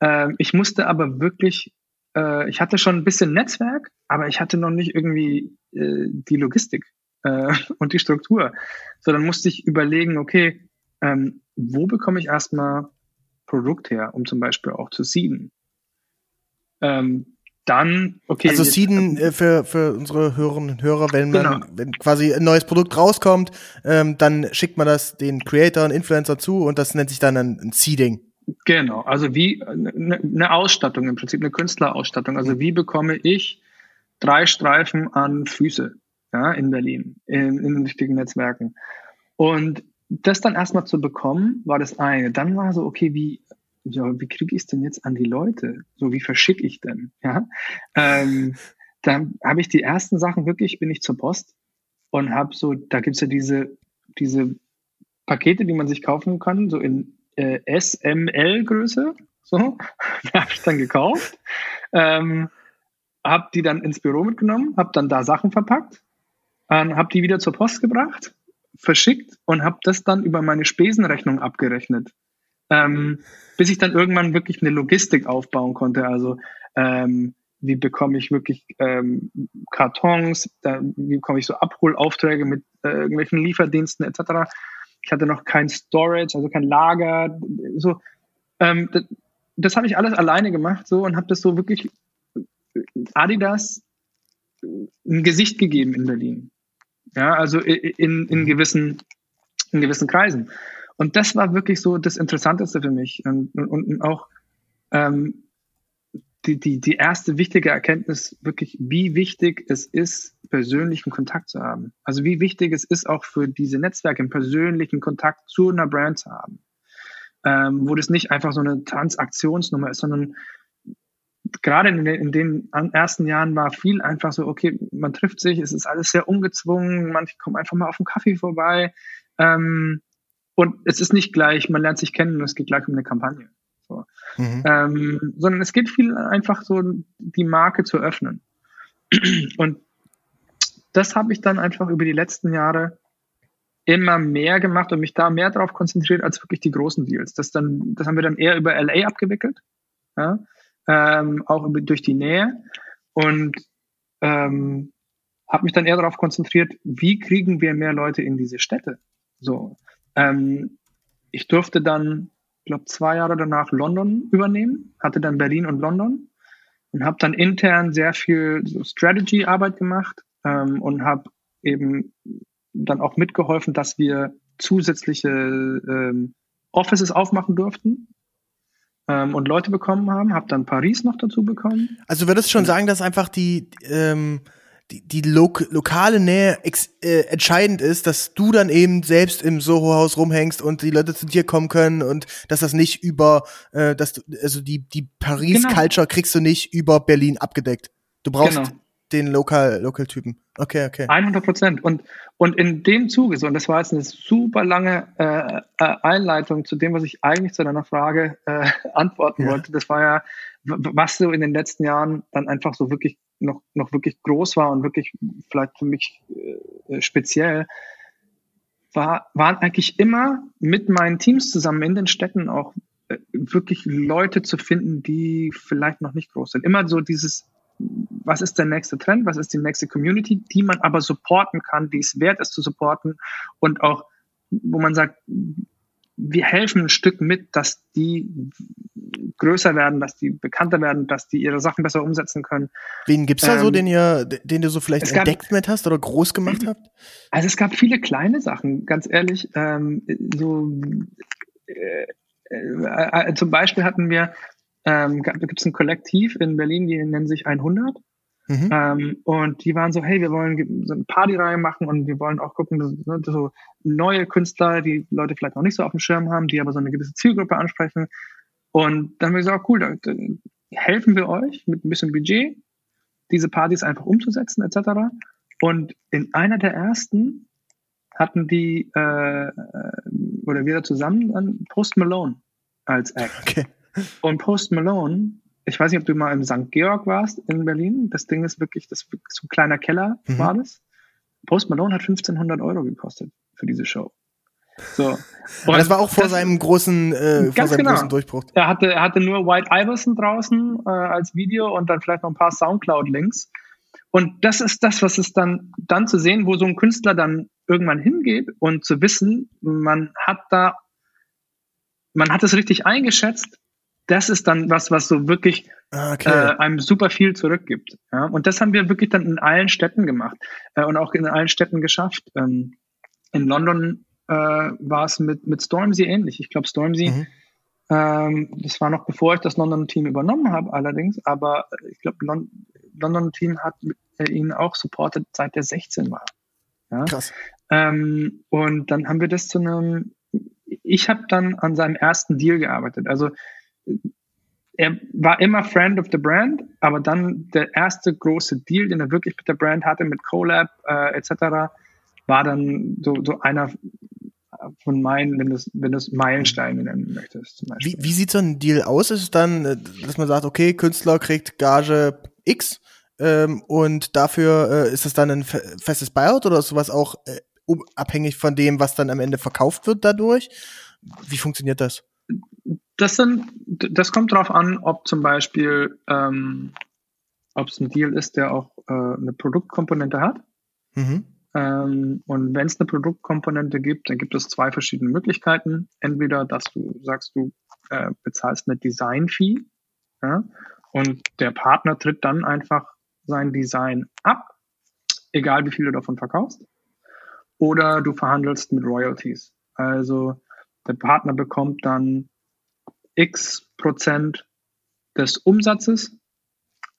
Ähm, ich musste aber wirklich, äh, ich hatte schon ein bisschen Netzwerk, aber ich hatte noch nicht irgendwie äh, die Logistik äh, und die Struktur. So, dann musste ich überlegen, okay, ähm, wo bekomme ich erstmal Produkt her, um zum Beispiel auch zu seeden? Ähm, dann, okay. Also Seeden äh, für, für unsere Hörerinnen und Hörer, wenn man, genau. wenn quasi ein neues Produkt rauskommt, ähm, dann schickt man das den Creator und Influencer zu und das nennt sich dann ein, ein Seeding. Genau, also wie eine, eine Ausstattung, im Prinzip eine Künstlerausstattung. Also wie bekomme ich drei Streifen an Füße ja, in Berlin, in, in den richtigen Netzwerken. Und das dann erstmal zu bekommen, war das eine. Dann war so, okay, wie, ja, wie kriege ich es denn jetzt an die Leute? So, wie verschicke ich denn? Ja? Ähm, dann habe ich die ersten Sachen wirklich, bin ich zur Post und habe so, da gibt's ja diese, diese Pakete, die man sich kaufen kann, so in äh, SML-Größe. So, habe ich dann gekauft. Ähm, habe die dann ins Büro mitgenommen, habe dann da Sachen verpackt, ähm, habe die wieder zur Post gebracht, verschickt und habe das dann über meine Spesenrechnung abgerechnet. Ähm, bis ich dann irgendwann wirklich eine Logistik aufbauen konnte. Also ähm, wie bekomme ich wirklich ähm, Kartons, da, wie bekomme ich so Abholaufträge mit äh, irgendwelchen Lieferdiensten etc. Ich hatte noch kein Storage, also kein Lager. So, ähm, das, das habe ich alles alleine gemacht so und habe das so wirklich Adidas ein Gesicht gegeben in Berlin. Ja, also in, in gewissen in gewissen Kreisen. Und das war wirklich so das Interessanteste für mich und, und, und auch ähm, die, die, die erste wichtige Erkenntnis wirklich, wie wichtig es ist, persönlichen Kontakt zu haben. Also wie wichtig es ist, auch für diese Netzwerke einen persönlichen Kontakt zu einer Brand zu haben. Ähm, wo das nicht einfach so eine Transaktionsnummer ist, sondern gerade in den, in den ersten Jahren war viel einfach so, okay, man trifft sich, es ist alles sehr ungezwungen, manche kommen einfach mal auf einen Kaffee vorbei. Ähm, und es ist nicht gleich, man lernt sich kennen und es geht gleich um eine Kampagne. So. Mhm. Ähm, sondern es geht viel einfach so, die Marke zu öffnen. Und das habe ich dann einfach über die letzten Jahre immer mehr gemacht und mich da mehr darauf konzentriert als wirklich die großen Deals. Das, dann, das haben wir dann eher über LA abgewickelt, ja? ähm, auch über, durch die Nähe und ähm, habe mich dann eher darauf konzentriert, wie kriegen wir mehr Leute in diese Städte. So, ähm, ich durfte dann, glaube zwei Jahre danach London übernehmen, hatte dann Berlin und London und habe dann intern sehr viel so Strategy-Arbeit gemacht ähm, und habe eben dann auch mitgeholfen, dass wir zusätzliche ähm, Offices aufmachen durften ähm, und Leute bekommen haben. Habe dann Paris noch dazu bekommen. Also würdest du schon sagen, dass einfach die ähm, die, die lo lokale Nähe äh, entscheidend ist, dass du dann eben selbst im Soho-Haus rumhängst und die Leute zu dir kommen können und dass das nicht über, äh, dass du, also die, die Paris-Culture genau. kriegst du nicht über Berlin abgedeckt. Du brauchst genau. den Lokal, Local-Typen. Okay, okay. 100 Prozent. Und, und in dem Zuge, so, und das war jetzt eine super lange äh, äh, Einleitung zu dem, was ich eigentlich zu deiner Frage äh, antworten ja. wollte. Das war ja, was so in den letzten Jahren dann einfach so wirklich noch, noch wirklich groß war und wirklich vielleicht für mich äh, speziell, war, waren eigentlich immer mit meinen Teams zusammen in den Städten auch äh, wirklich Leute zu finden, die vielleicht noch nicht groß sind. Immer so dieses, was ist der nächste Trend, was ist die nächste Community, die man aber supporten kann, die es wert ist zu supporten und auch, wo man sagt, wir helfen ein Stück mit, dass die größer werden, dass die bekannter werden, dass die ihre Sachen besser umsetzen können. Wen gibt's da ähm, so, den ihr, den du so vielleicht entdeckt mit hast oder groß gemacht habt? Also es gab viele kleine Sachen, ganz ehrlich. Ähm, so äh, äh, äh zum Beispiel hatten wir, ähm, gibt es ein Kollektiv in Berlin, die nennen sich 100. Mhm. Ähm, und die waren so, hey, wir wollen so eine Partyreihe machen und wir wollen auch gucken, dass, ne, so neue Künstler, die Leute vielleicht noch nicht so auf dem Schirm haben, die aber so eine gewisse Zielgruppe ansprechen. Und dann haben wir gesagt, cool, dann, dann helfen wir euch mit ein bisschen Budget, diese Partys einfach umzusetzen, etc. Und in einer der ersten hatten die, äh, oder wir zusammen dann Post Malone als Act. Okay. Und Post Malone, ich weiß nicht, ob du mal im St. Georg warst in Berlin. Das Ding ist wirklich, das ist so ein kleiner Keller mhm. war das. Post Malone hat 1500 Euro gekostet für diese Show. So. Und das war auch vor das, seinem großen, äh, vor seinem genau. großen Durchbruch. Er hatte, er hatte nur White Iverson draußen äh, als Video und dann vielleicht noch ein paar Soundcloud-Links. Und das ist das, was es dann, dann zu sehen, wo so ein Künstler dann irgendwann hingeht und zu wissen, man hat da, man hat es richtig eingeschätzt. Das ist dann was, was so wirklich ah, okay. äh, einem super viel zurückgibt. Ja? Und das haben wir wirklich dann in allen Städten gemacht äh, und auch in allen Städten geschafft. Ähm, in London äh, war es mit, mit Stormzy ähnlich. Ich glaube, Stormzy, mhm. ähm, das war noch bevor ich das London-Team übernommen habe allerdings, aber ich glaube, Lon London-Team hat äh, ihn auch supportet, seit er 16 war. Ja? Krass. Ähm, und dann haben wir das zu einem, ich habe dann an seinem ersten Deal gearbeitet. Also er war immer Friend of the Brand, aber dann der erste große Deal, den er wirklich mit der Brand hatte, mit Colab äh, etc., war dann so, so einer von meinen, wenn du es wenn du's Meilensteine nennen möchtest. Zum Beispiel. Wie, wie sieht so ein Deal aus? Ist es dann, äh, dass man sagt, okay, Künstler kriegt Gage X ähm, und dafür äh, ist es dann ein festes Buyout oder ist sowas auch äh, abhängig von dem, was dann am Ende verkauft wird dadurch? Wie funktioniert das? Das, sind, das kommt darauf an, ob zum Beispiel, ähm, ob es ein Deal ist, der auch äh, eine Produktkomponente hat. Mhm. Ähm, und wenn es eine Produktkomponente gibt, dann gibt es zwei verschiedene Möglichkeiten. Entweder, dass du sagst, du äh, bezahlst eine Design-Fee ja, und der Partner tritt dann einfach sein Design ab, egal wie viel du davon verkaufst. Oder du verhandelst mit Royalties. Also der Partner bekommt dann x Prozent des Umsatzes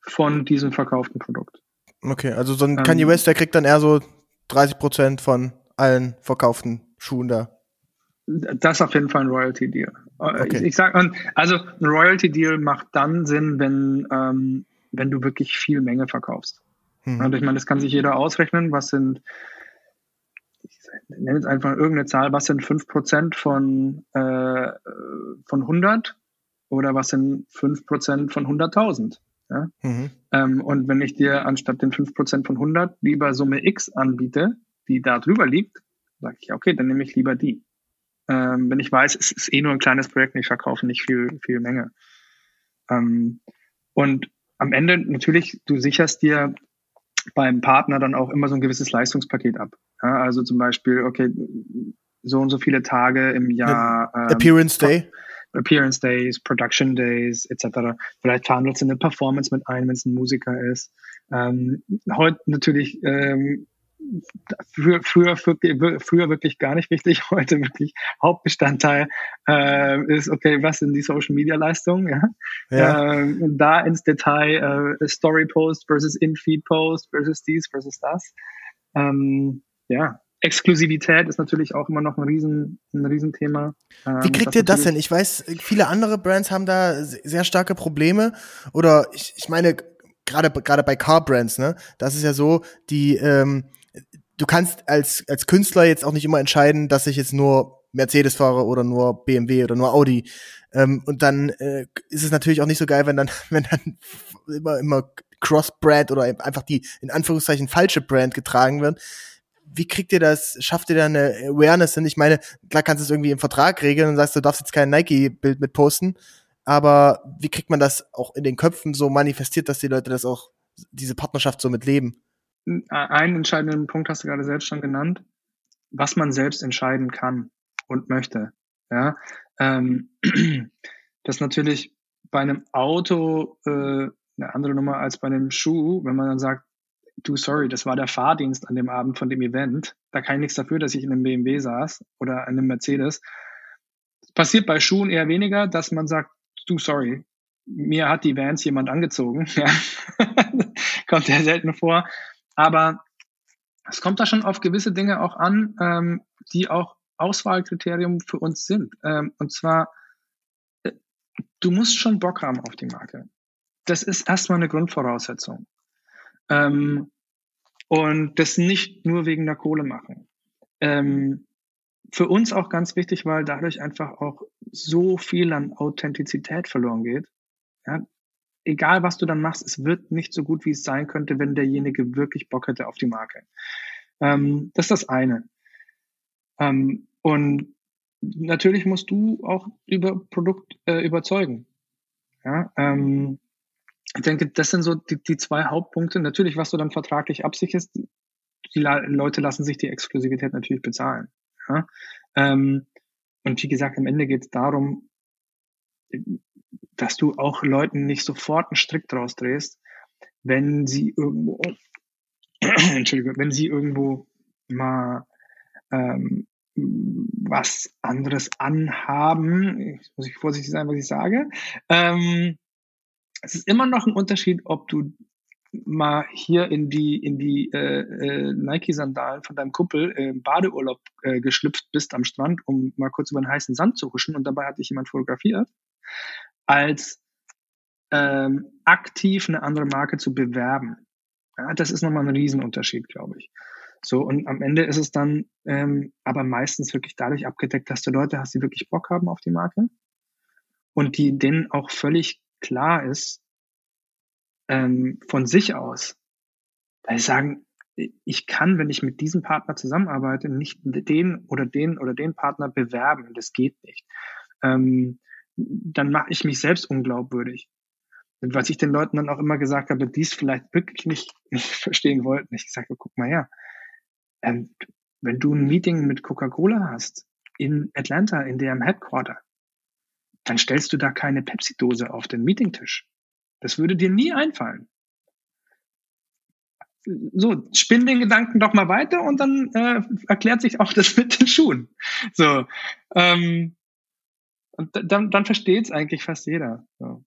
von diesem verkauften Produkt. Okay, also so ein ähm, Kanye West, der kriegt dann eher so 30 Prozent von allen verkauften Schuhen da. Das ist auf jeden Fall ein Royalty-Deal. Äh, okay. Ich, ich sage, also ein Royalty-Deal macht dann Sinn, wenn, ähm, wenn du wirklich viel Menge verkaufst. Hm. Und ich meine, das kann sich jeder ausrechnen. Was sind, nenne jetzt einfach irgendeine Zahl, was sind 5% von, äh, von 100 oder was sind 5% von 100.000? Ja? Mhm. Ähm, und wenn ich dir anstatt den 5% von 100 lieber Summe X anbiete, die da drüber liegt, sage ich, okay, dann nehme ich lieber die. Ähm, wenn ich weiß, es ist eh nur ein kleines Projekt und ich verkaufe nicht viel, viel Menge. Ähm, und am Ende natürlich, du sicherst dir beim Partner dann auch immer so ein gewisses Leistungspaket ab. Ja, also zum Beispiel, okay, so und so viele Tage im Jahr. Ähm, Appearance Day. Appearance Days, Production Days etc. Vielleicht verhandelst du eine Performance mit ein, wenn es ein Musiker ist. Ähm, heute natürlich ähm, früher, früher, früher wirklich gar nicht wichtig, heute wirklich Hauptbestandteil äh, ist, okay, was sind die Social Media Leistungen? Ja? ja. Äh, da ins Detail äh, Story Post versus In-Feed Post versus dies versus das. Ähm, ja, Exklusivität ist natürlich auch immer noch ein, Riesen, ein Riesenthema. Wie kriegt ähm, ihr das denn? Ich weiß, viele andere Brands haben da sehr starke Probleme. Oder ich, ich meine, gerade gerade bei Car Brands, ne? Das ist ja so, die ähm, du kannst als als Künstler jetzt auch nicht immer entscheiden, dass ich jetzt nur Mercedes fahre oder nur BMW oder nur Audi. Ähm, und dann äh, ist es natürlich auch nicht so geil, wenn dann wenn dann immer immer Cross-Brand oder einfach die in Anführungszeichen falsche Brand getragen wird wie kriegt ihr das, schafft ihr da eine Awareness hin? Ich meine, klar kannst du es irgendwie im Vertrag regeln und sagst, du darfst jetzt kein Nike-Bild mit posten, aber wie kriegt man das auch in den Köpfen so manifestiert, dass die Leute das auch, diese Partnerschaft so mit leben? Einen entscheidenden Punkt hast du gerade selbst schon genannt, was man selbst entscheiden kann und möchte. Ja, ähm, das natürlich bei einem Auto äh, eine andere Nummer als bei einem Schuh, wenn man dann sagt, du, sorry, das war der Fahrdienst an dem Abend von dem Event. Da kann ich nichts dafür, dass ich in einem BMW saß oder in einem Mercedes. Passiert bei Schuhen eher weniger, dass man sagt, du, sorry, mir hat die Vans jemand angezogen. Ja. kommt ja selten vor. Aber es kommt da schon auf gewisse Dinge auch an, ähm, die auch Auswahlkriterium für uns sind. Ähm, und zwar, äh, du musst schon Bock haben auf die Marke. Das ist erstmal eine Grundvoraussetzung. Ähm, und das nicht nur wegen der Kohle machen. ähm, für uns auch ganz wichtig, weil dadurch einfach auch so viel an Authentizität verloren geht. Ja, egal was du dann machst, es wird nicht so gut, wie es sein könnte, wenn derjenige wirklich Bock hätte auf die Marke. Ähm, das ist das eine. Ähm, und natürlich musst du auch über Produkt äh, überzeugen. Ja, ähm, ich denke, das sind so die, die zwei Hauptpunkte. Natürlich, was du dann vertraglich absicherst, die Leute lassen sich die Exklusivität natürlich bezahlen. Ja? Ähm, und wie gesagt, am Ende geht es darum, dass du auch Leuten nicht sofort einen Strick draus drehst, wenn sie irgendwo, Entschuldigung, wenn sie irgendwo mal ähm, was anderes anhaben, ich muss ich vorsichtig sein, was ich sage. Ähm, es ist immer noch ein Unterschied, ob du mal hier in die in die äh, äh, Nike-Sandalen von deinem Kumpel im Badeurlaub äh, geschlüpft bist am Strand, um mal kurz über den heißen Sand zu huschen und dabei hat dich jemand fotografiert, als ähm, aktiv eine andere Marke zu bewerben. Ja, das ist nochmal ein Riesenunterschied, glaube ich. So, und am Ende ist es dann ähm, aber meistens wirklich dadurch abgedeckt, dass du Leute hast, die wirklich Bock haben auf die Marke und die denen auch völlig klar ist, ähm, von sich aus, weil sie sagen, ich kann, wenn ich mit diesem Partner zusammenarbeite, nicht den oder den oder den Partner bewerben. Das geht nicht. Ähm, dann mache ich mich selbst unglaubwürdig. Und was ich den Leuten dann auch immer gesagt habe, die es vielleicht wirklich nicht, nicht verstehen wollten, ich gesagt habe, guck mal her, ähm, wenn du ein Meeting mit Coca-Cola hast in Atlanta, in deren Headquarter, dann stellst du da keine Pepsi-Dose auf den Meetingtisch. Das würde dir nie einfallen. So, spinn den Gedanken doch mal weiter und dann äh, erklärt sich auch das mit den Schuhen. So, ähm, und dann, dann versteht es eigentlich fast jeder. So.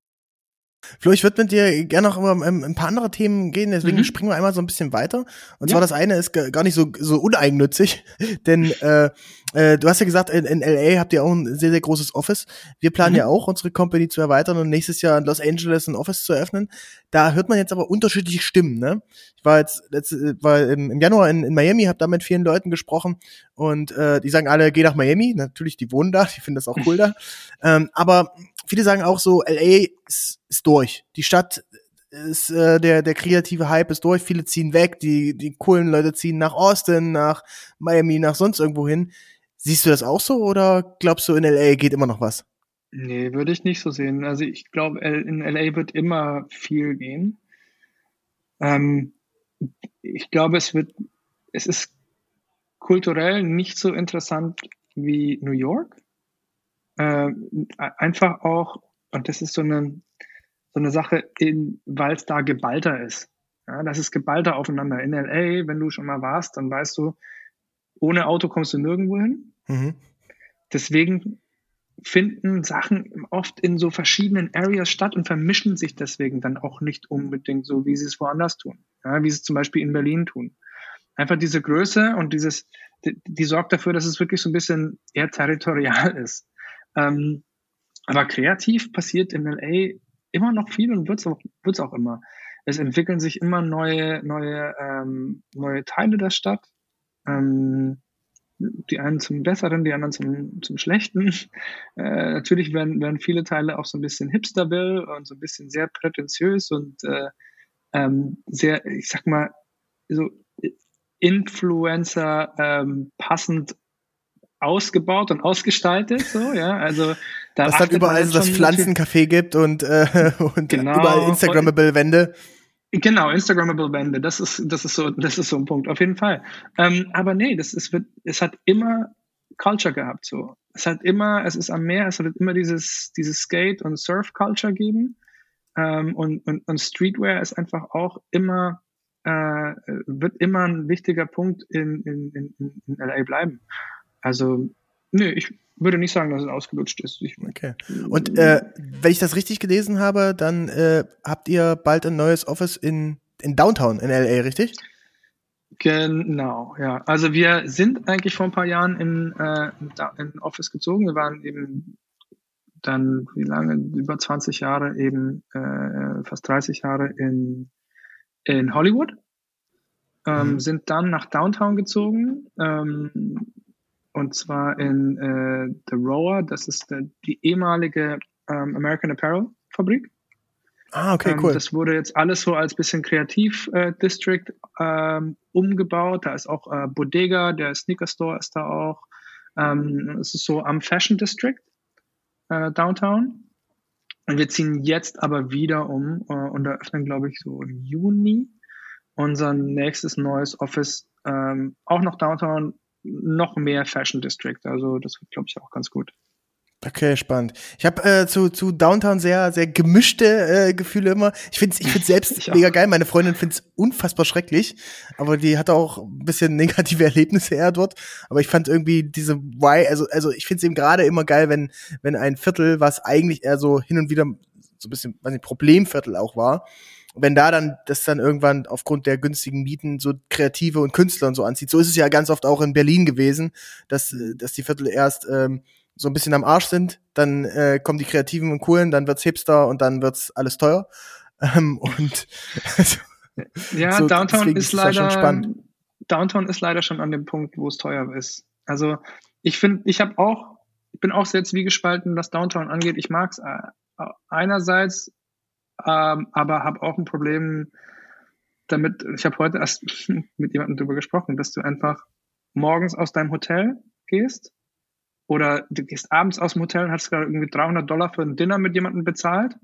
Flo, ich würde mit dir gerne noch über ähm, ein paar andere Themen gehen, deswegen mhm. springen wir einmal so ein bisschen weiter. Und ja. zwar das eine ist gar nicht so, so uneigennützig, denn äh, äh, du hast ja gesagt, in, in LA habt ihr auch ein sehr, sehr großes Office. Wir planen mhm. ja auch, unsere Company zu erweitern und nächstes Jahr in Los Angeles ein Office zu eröffnen. Da hört man jetzt aber unterschiedliche Stimmen. Ne? Ich war jetzt letzte, war im, im Januar in, in Miami, habe da mit vielen Leuten gesprochen und äh, die sagen alle, geh nach Miami. Natürlich, die wohnen da, die finden das auch cool da. Ähm, aber viele sagen auch so, LA ist, ist durch. Die Stadt ist äh, der der kreative Hype ist durch. Viele ziehen weg, die die coolen Leute ziehen nach Austin, nach Miami, nach sonst irgendwo hin. Siehst du das auch so oder glaubst du in LA geht immer noch was? Nee, würde ich nicht so sehen. Also ich glaube, in LA wird immer viel gehen. Ähm, ich glaube, es wird, es ist kulturell nicht so interessant wie New York äh, einfach auch, und das ist so eine, so eine Sache, weil es da geballter ist. Ja, das ist geballter aufeinander. In LA, wenn du schon mal warst, dann weißt du, ohne Auto kommst du nirgendwo hin. Mhm. Deswegen finden Sachen oft in so verschiedenen Areas statt und vermischen sich deswegen dann auch nicht unbedingt so, wie sie es woanders tun. Ja, wie sie es zum Beispiel in Berlin tun. Einfach diese Größe und dieses, die, die sorgt dafür, dass es wirklich so ein bisschen eher territorial ist. Ähm, aber kreativ passiert in LA immer noch viel und wird es auch, wird's auch immer. Es entwickeln sich immer neue, neue, ähm, neue Teile der Stadt. Ähm, die einen zum Besseren, die anderen zum, zum Schlechten. Äh, natürlich werden, werden viele Teile auch so ein bisschen hipsterville und so ein bisschen sehr prätentiös und äh, ähm, sehr, ich sag mal, so Influencer ähm, passend ausgebaut und ausgestaltet, so, ja, also da Was dann überall so das Pflanzencafé gibt und, äh, und genau, überall Instagrammable Wände. Genau, Instagrammable Wände, das ist, das ist so, das ist so ein Punkt, auf jeden Fall. Ähm, aber nee, das ist, es hat immer Culture gehabt, so. Es hat immer, es ist am Meer, es wird immer dieses, dieses Skate- und Surf-Culture geben. Ähm, und, und, und Streetwear ist einfach auch immer, äh, wird immer ein wichtiger Punkt in, in, in, in LA bleiben. Also, nö, ich würde nicht sagen, dass es ausgelutscht ist. Ich, okay. Und äh, wenn ich das richtig gelesen habe, dann äh, habt ihr bald ein neues Office in, in Downtown in LA, richtig? Genau, ja. Also wir sind eigentlich vor ein paar Jahren in, äh, in Office gezogen. Wir waren eben dann, wie lange, über 20 Jahre eben, äh, fast 30 Jahre in, in Hollywood. Ähm, mhm. Sind dann nach Downtown gezogen. Ähm, und zwar in äh, The Rower. Das ist äh, die ehemalige ähm, American Apparel Fabrik. Ah, okay, ähm, cool. Das wurde jetzt alles so als bisschen Kreativ-District äh, ähm, umgebaut. Da ist auch äh, Bodega, der Sneaker Store ist da auch. Ähm, es ist so am Fashion District äh, Downtown. Und wir ziehen jetzt aber wieder um äh, und eröffnen, glaube ich, so im Juni unser nächstes neues Office, ähm, auch noch Downtown, noch mehr Fashion District. Also das wird, glaube ich, auch ganz gut. Okay, spannend. Ich habe äh, zu, zu Downtown sehr, sehr gemischte äh, Gefühle immer. Ich finde ich find's selbst ich mega geil. Meine Freundin find's unfassbar schrecklich, aber die hatte auch ein bisschen negative Erlebnisse eher dort. Aber ich fand irgendwie diese Why, also, also ich finde es eben gerade immer geil, wenn, wenn ein Viertel, was eigentlich eher so hin und wieder so ein bisschen, weiß nicht, Problemviertel auch war, wenn da dann das dann irgendwann aufgrund der günstigen Mieten so Kreative und Künstler und so anzieht. So ist es ja ganz oft auch in Berlin gewesen, dass, dass die Viertel erst ähm, so ein bisschen am Arsch sind, dann äh, kommen die Kreativen und Coolen, dann wird's Hipster und dann wird's alles teuer. Ähm, und also, ja, so, Downtown ist, leider Downtown ist leider schon an dem Punkt, wo es teuer ist. Also ich finde, ich habe auch, ich bin auch sehr zwiegespalten, was Downtown angeht. Ich mag's äh, einerseits, ähm, aber habe auch ein Problem damit. Ich habe heute erst mit jemandem darüber gesprochen, dass du einfach morgens aus deinem Hotel gehst oder du gehst abends aus dem Hotel und hast gerade irgendwie 300 Dollar für ein Dinner mit jemandem bezahlt.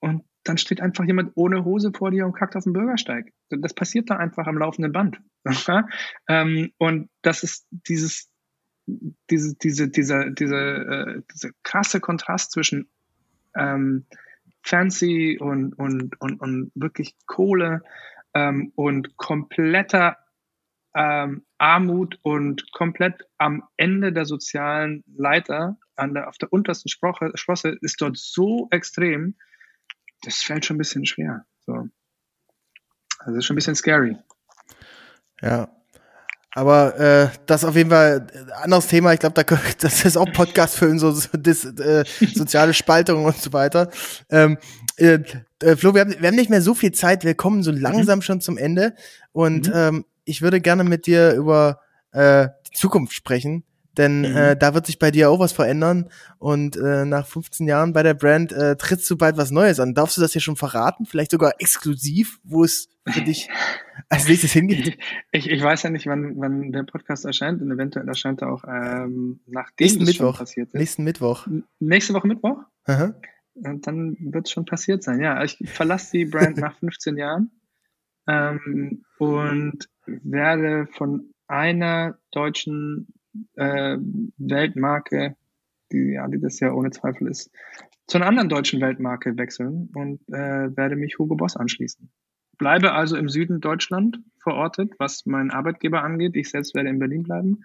Und dann steht einfach jemand ohne Hose vor dir und kackt auf den Bürgersteig. Das passiert da einfach am laufenden Band. ähm, und das ist dieses, diese, diese, dieser, diese, äh, diese krasse Kontrast zwischen ähm, fancy und, und, und, und wirklich Kohle ähm, und kompletter ähm, Armut und komplett am Ende der sozialen Leiter, an der, auf der untersten Sproche, Sprosse, ist dort so extrem, das fällt schon ein bisschen schwer. So. Also ist schon ein bisschen scary. Ja. Aber äh, das auf jeden Fall ein anderes Thema. Ich glaube, da das ist auch Podcast für so, so das, äh, soziale Spaltung und so weiter. Ähm, äh, äh, Flo, wir haben, wir haben nicht mehr so viel Zeit. Wir kommen so langsam mhm. schon zum Ende. Und mhm. ähm, ich würde gerne mit dir über äh, die Zukunft sprechen, denn mhm. äh, da wird sich bei dir auch was verändern und äh, nach 15 Jahren bei der Brand äh, trittst du bald was Neues an. Darfst du das hier schon verraten? Vielleicht sogar exklusiv, wo es für dich als nächstes hingeht? Ich, ich weiß ja nicht, wann, wann der Podcast erscheint und eventuell erscheint er auch ähm, nachdem Nächsten Mittwoch. passiert ist. Nächsten Mittwoch. Nächste Woche Mittwoch? Aha. Und dann wird es schon passiert sein. Ja, ich verlasse die Brand nach 15 Jahren ähm, und werde von einer deutschen äh, Weltmarke, die, ja, die das ja ohne Zweifel ist, zu einer anderen deutschen Weltmarke wechseln und äh, werde mich Hugo Boss anschließen. Bleibe also im Süden Deutschland verortet, was meinen Arbeitgeber angeht. Ich selbst werde in Berlin bleiben,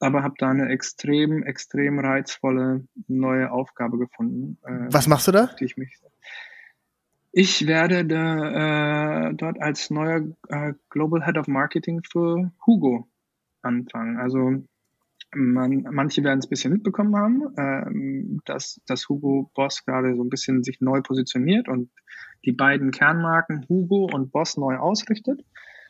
aber habe da eine extrem, extrem reizvolle neue Aufgabe gefunden. Äh, was machst du da? Ich mich ich werde da, äh, dort als neuer äh, Global Head of Marketing für Hugo anfangen. Also man, manche werden es ein bisschen mitbekommen haben, ähm, dass, dass Hugo Boss gerade so ein bisschen sich neu positioniert und die beiden Kernmarken Hugo und Boss neu ausrichtet.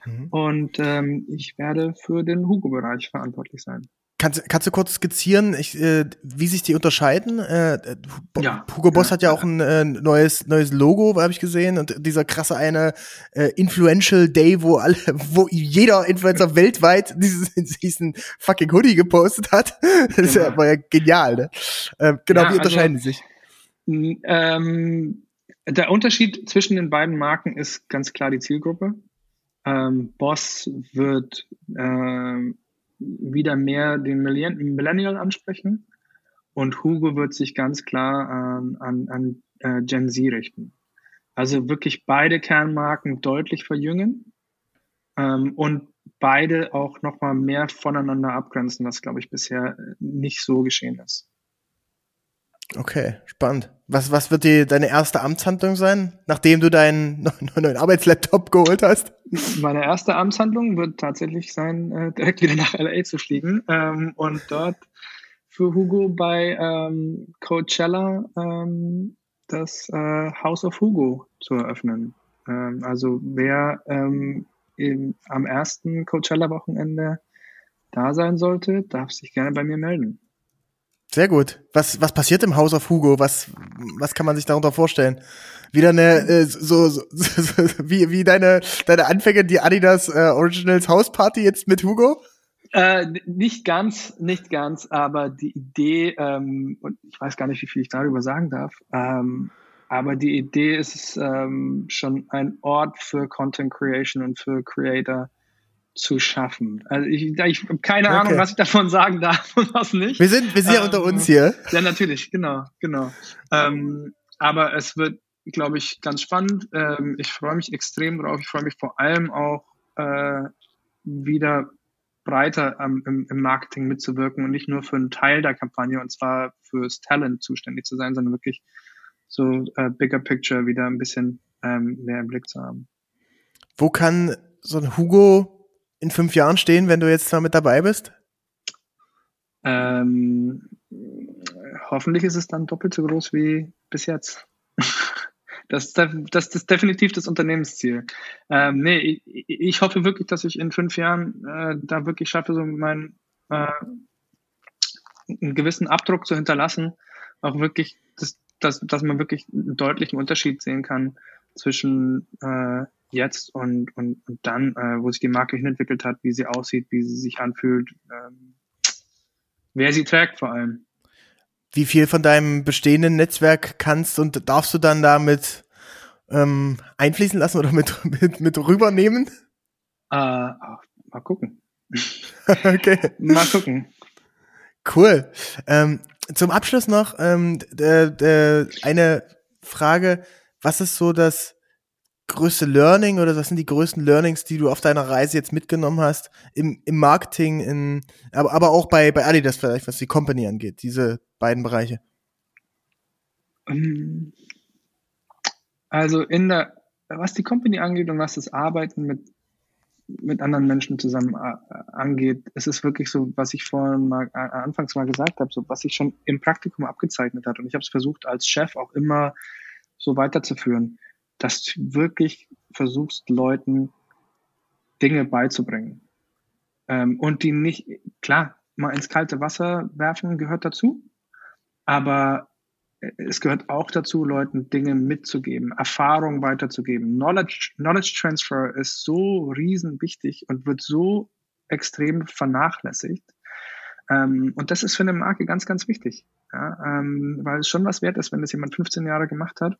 Mhm. Und ähm, ich werde für den Hugo-Bereich verantwortlich sein. Kannst, kannst du kurz skizzieren, ich, äh, wie sich die unterscheiden? Äh, ja, Hugo Boss ja, hat ja auch ein äh, neues neues Logo, habe ich gesehen, und dieser krasse eine äh, Influential Day, wo alle, wo jeder Influencer weltweit diesen, diesen fucking Hoodie gepostet hat. Das genau. ist ja, war ja genial. Ne? Äh, genau, ja, wie also, unterscheiden also, die sich? Ähm, der Unterschied zwischen den beiden Marken ist ganz klar die Zielgruppe. Ähm, Boss wird ähm, wieder mehr den Millennial ansprechen und Hugo wird sich ganz klar an, an, an äh, Gen Z richten. Also wirklich beide Kernmarken deutlich verjüngen ähm, und beide auch nochmal mehr voneinander abgrenzen, was, glaube ich, bisher nicht so geschehen ist. Okay, spannend. Was, was wird die, deine erste Amtshandlung sein, nachdem du deinen neuen Arbeitslaptop geholt hast? Meine erste Amtshandlung wird tatsächlich sein, äh, direkt wieder nach LA zu fliegen ähm, und dort für Hugo bei ähm, Coachella ähm, das äh, House of Hugo zu eröffnen. Ähm, also wer ähm, im, am ersten Coachella-Wochenende da sein sollte, darf sich gerne bei mir melden. Sehr gut. Was, was passiert im Haus auf Hugo? Was, was kann man sich darunter vorstellen? Wieder eine, äh, so, so, so, wie, wie deine, deine Anfänge, die Adidas äh, Originals House Party jetzt mit Hugo? Äh, nicht ganz, nicht ganz, aber die Idee, ähm, und ich weiß gar nicht, wie viel ich darüber sagen darf, ähm, aber die Idee ist ähm, schon ein Ort für Content Creation und für Creator zu schaffen. Also ich, ich habe keine okay. Ahnung, was ich davon sagen darf und was nicht. Wir sind, wir sind ja ähm, unter uns hier. Ja, natürlich, genau, genau. Ähm, aber es wird, glaube ich, ganz spannend. Ähm, ich freue mich extrem drauf. Ich freue mich vor allem auch äh, wieder breiter im, im Marketing mitzuwirken und nicht nur für einen Teil der Kampagne und zwar fürs Talent zuständig zu sein, sondern wirklich so äh, bigger picture wieder ein bisschen ähm, mehr im Blick zu haben. Wo kann so ein Hugo in fünf Jahren stehen, wenn du jetzt mal mit dabei bist? Ähm, hoffentlich ist es dann doppelt so groß wie bis jetzt. Das, das, das ist definitiv das Unternehmensziel. Ähm, nee, ich, ich hoffe wirklich, dass ich in fünf Jahren äh, da wirklich schaffe, so meinen äh, einen gewissen Abdruck zu hinterlassen, auch wirklich, das, dass, dass man wirklich einen deutlichen Unterschied sehen kann zwischen äh, jetzt und, und, und dann, äh, wo sich die Marke hinentwickelt hat, wie sie aussieht, wie sie sich anfühlt, ähm, wer sie trägt vor allem wie viel von deinem bestehenden Netzwerk kannst und darfst du dann damit ähm, einfließen lassen oder mit, mit, mit rübernehmen? Äh, mal gucken. okay. Mal gucken. Cool. Ähm, zum Abschluss noch ähm, eine Frage. Was ist so das größte Learning oder was sind die größten Learnings, die du auf deiner Reise jetzt mitgenommen hast im, im Marketing, in, aber, aber auch bei, bei Adidas vielleicht, was die Company angeht, diese beiden Bereiche? Ähm, also in der, was die Company angeht und was das Arbeiten mit, mit anderen Menschen zusammen äh, angeht, ist es wirklich so, was ich vorhin mal äh, anfangs mal gesagt habe, so was sich schon im Praktikum abgezeichnet hat. Und ich habe es versucht, als Chef auch immer so weiterzuführen dass du wirklich versuchst, Leuten Dinge beizubringen. Ähm, und die nicht, klar, mal ins kalte Wasser werfen gehört dazu, aber es gehört auch dazu, Leuten Dinge mitzugeben, Erfahrung weiterzugeben. Knowledge, Knowledge Transfer ist so riesen wichtig und wird so extrem vernachlässigt. Ähm, und das ist für eine Marke ganz, ganz wichtig, ja, ähm, weil es schon was wert ist, wenn das jemand 15 Jahre gemacht hat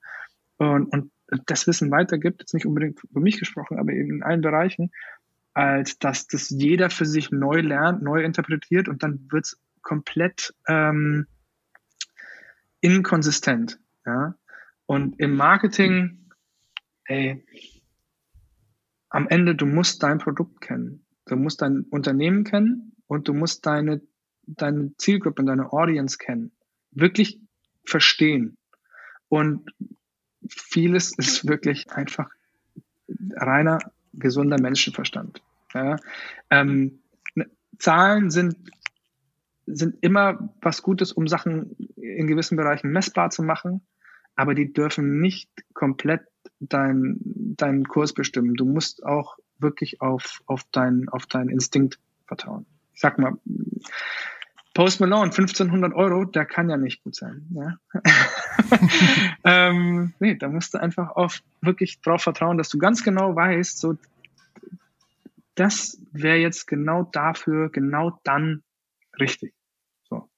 und, und das Wissen weitergibt, jetzt nicht unbedingt für mich gesprochen, aber eben in allen Bereichen, als dass das jeder für sich neu lernt, neu interpretiert und dann wird's komplett ähm, inkonsistent. Ja? Und im Marketing, ey, am Ende, du musst dein Produkt kennen. Du musst dein Unternehmen kennen und du musst deine, deine Zielgruppe, deine Audience kennen. Wirklich verstehen. Und vieles ist wirklich einfach reiner gesunder Menschenverstand. Ja? Ähm, ne, Zahlen sind, sind immer was Gutes, um Sachen in gewissen Bereichen messbar zu machen, aber die dürfen nicht komplett dein, deinen Kurs bestimmen. Du musst auch wirklich auf, auf, dein, auf deinen Instinkt vertrauen. Ich sag mal, Post Malone, 1500 Euro, der kann ja nicht gut sein. Ja? ähm, nee, da musst du einfach auf, wirklich drauf vertrauen, dass du ganz genau weißt, so, das wäre jetzt genau dafür, genau dann richtig. So.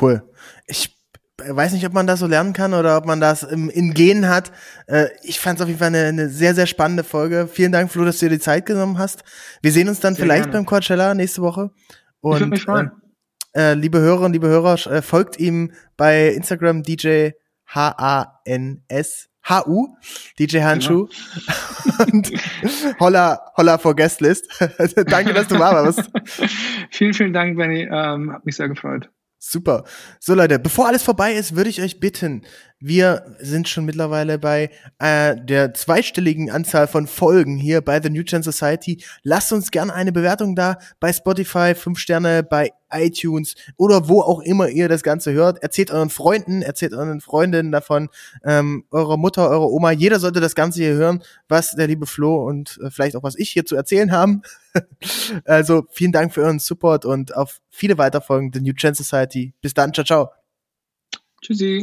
Cool. Ich weiß nicht, ob man das so lernen kann oder ob man das im, in Genen hat. Äh, ich fand es auf jeden Fall eine, eine, sehr, sehr spannende Folge. Vielen Dank, Flo, dass du dir die Zeit genommen hast. Wir sehen uns dann sehr vielleicht gerne. beim Coachella nächste Woche. Und, ich mich freuen. Äh, äh, liebe Hörerinnen, liebe Hörer, äh, folgt ihm bei Instagram DJ H-A-N-S H-U, DJ Handschuh. Genau. und holla, holla for Guestlist. Danke, dass du da warst. vielen, vielen Dank, Benny. Ähm, hat mich sehr gefreut. Super. So Leute, bevor alles vorbei ist, würde ich euch bitten, Wir sind schon mittlerweile bei äh, der zweistelligen Anzahl von Folgen hier bei The New Gen Society. Lasst uns gerne eine Bewertung da bei Spotify, fünf Sterne bei iTunes oder wo auch immer ihr das Ganze hört. Erzählt euren Freunden, erzählt euren Freundinnen davon, ähm, eurer Mutter, eurer Oma. Jeder sollte das Ganze hier hören, was der liebe Flo und äh, vielleicht auch was ich hier zu erzählen haben. also vielen Dank für euren Support und auf viele weitere Folgen The New Gen Society. Bis dann, ciao, ciao. Tschüssi.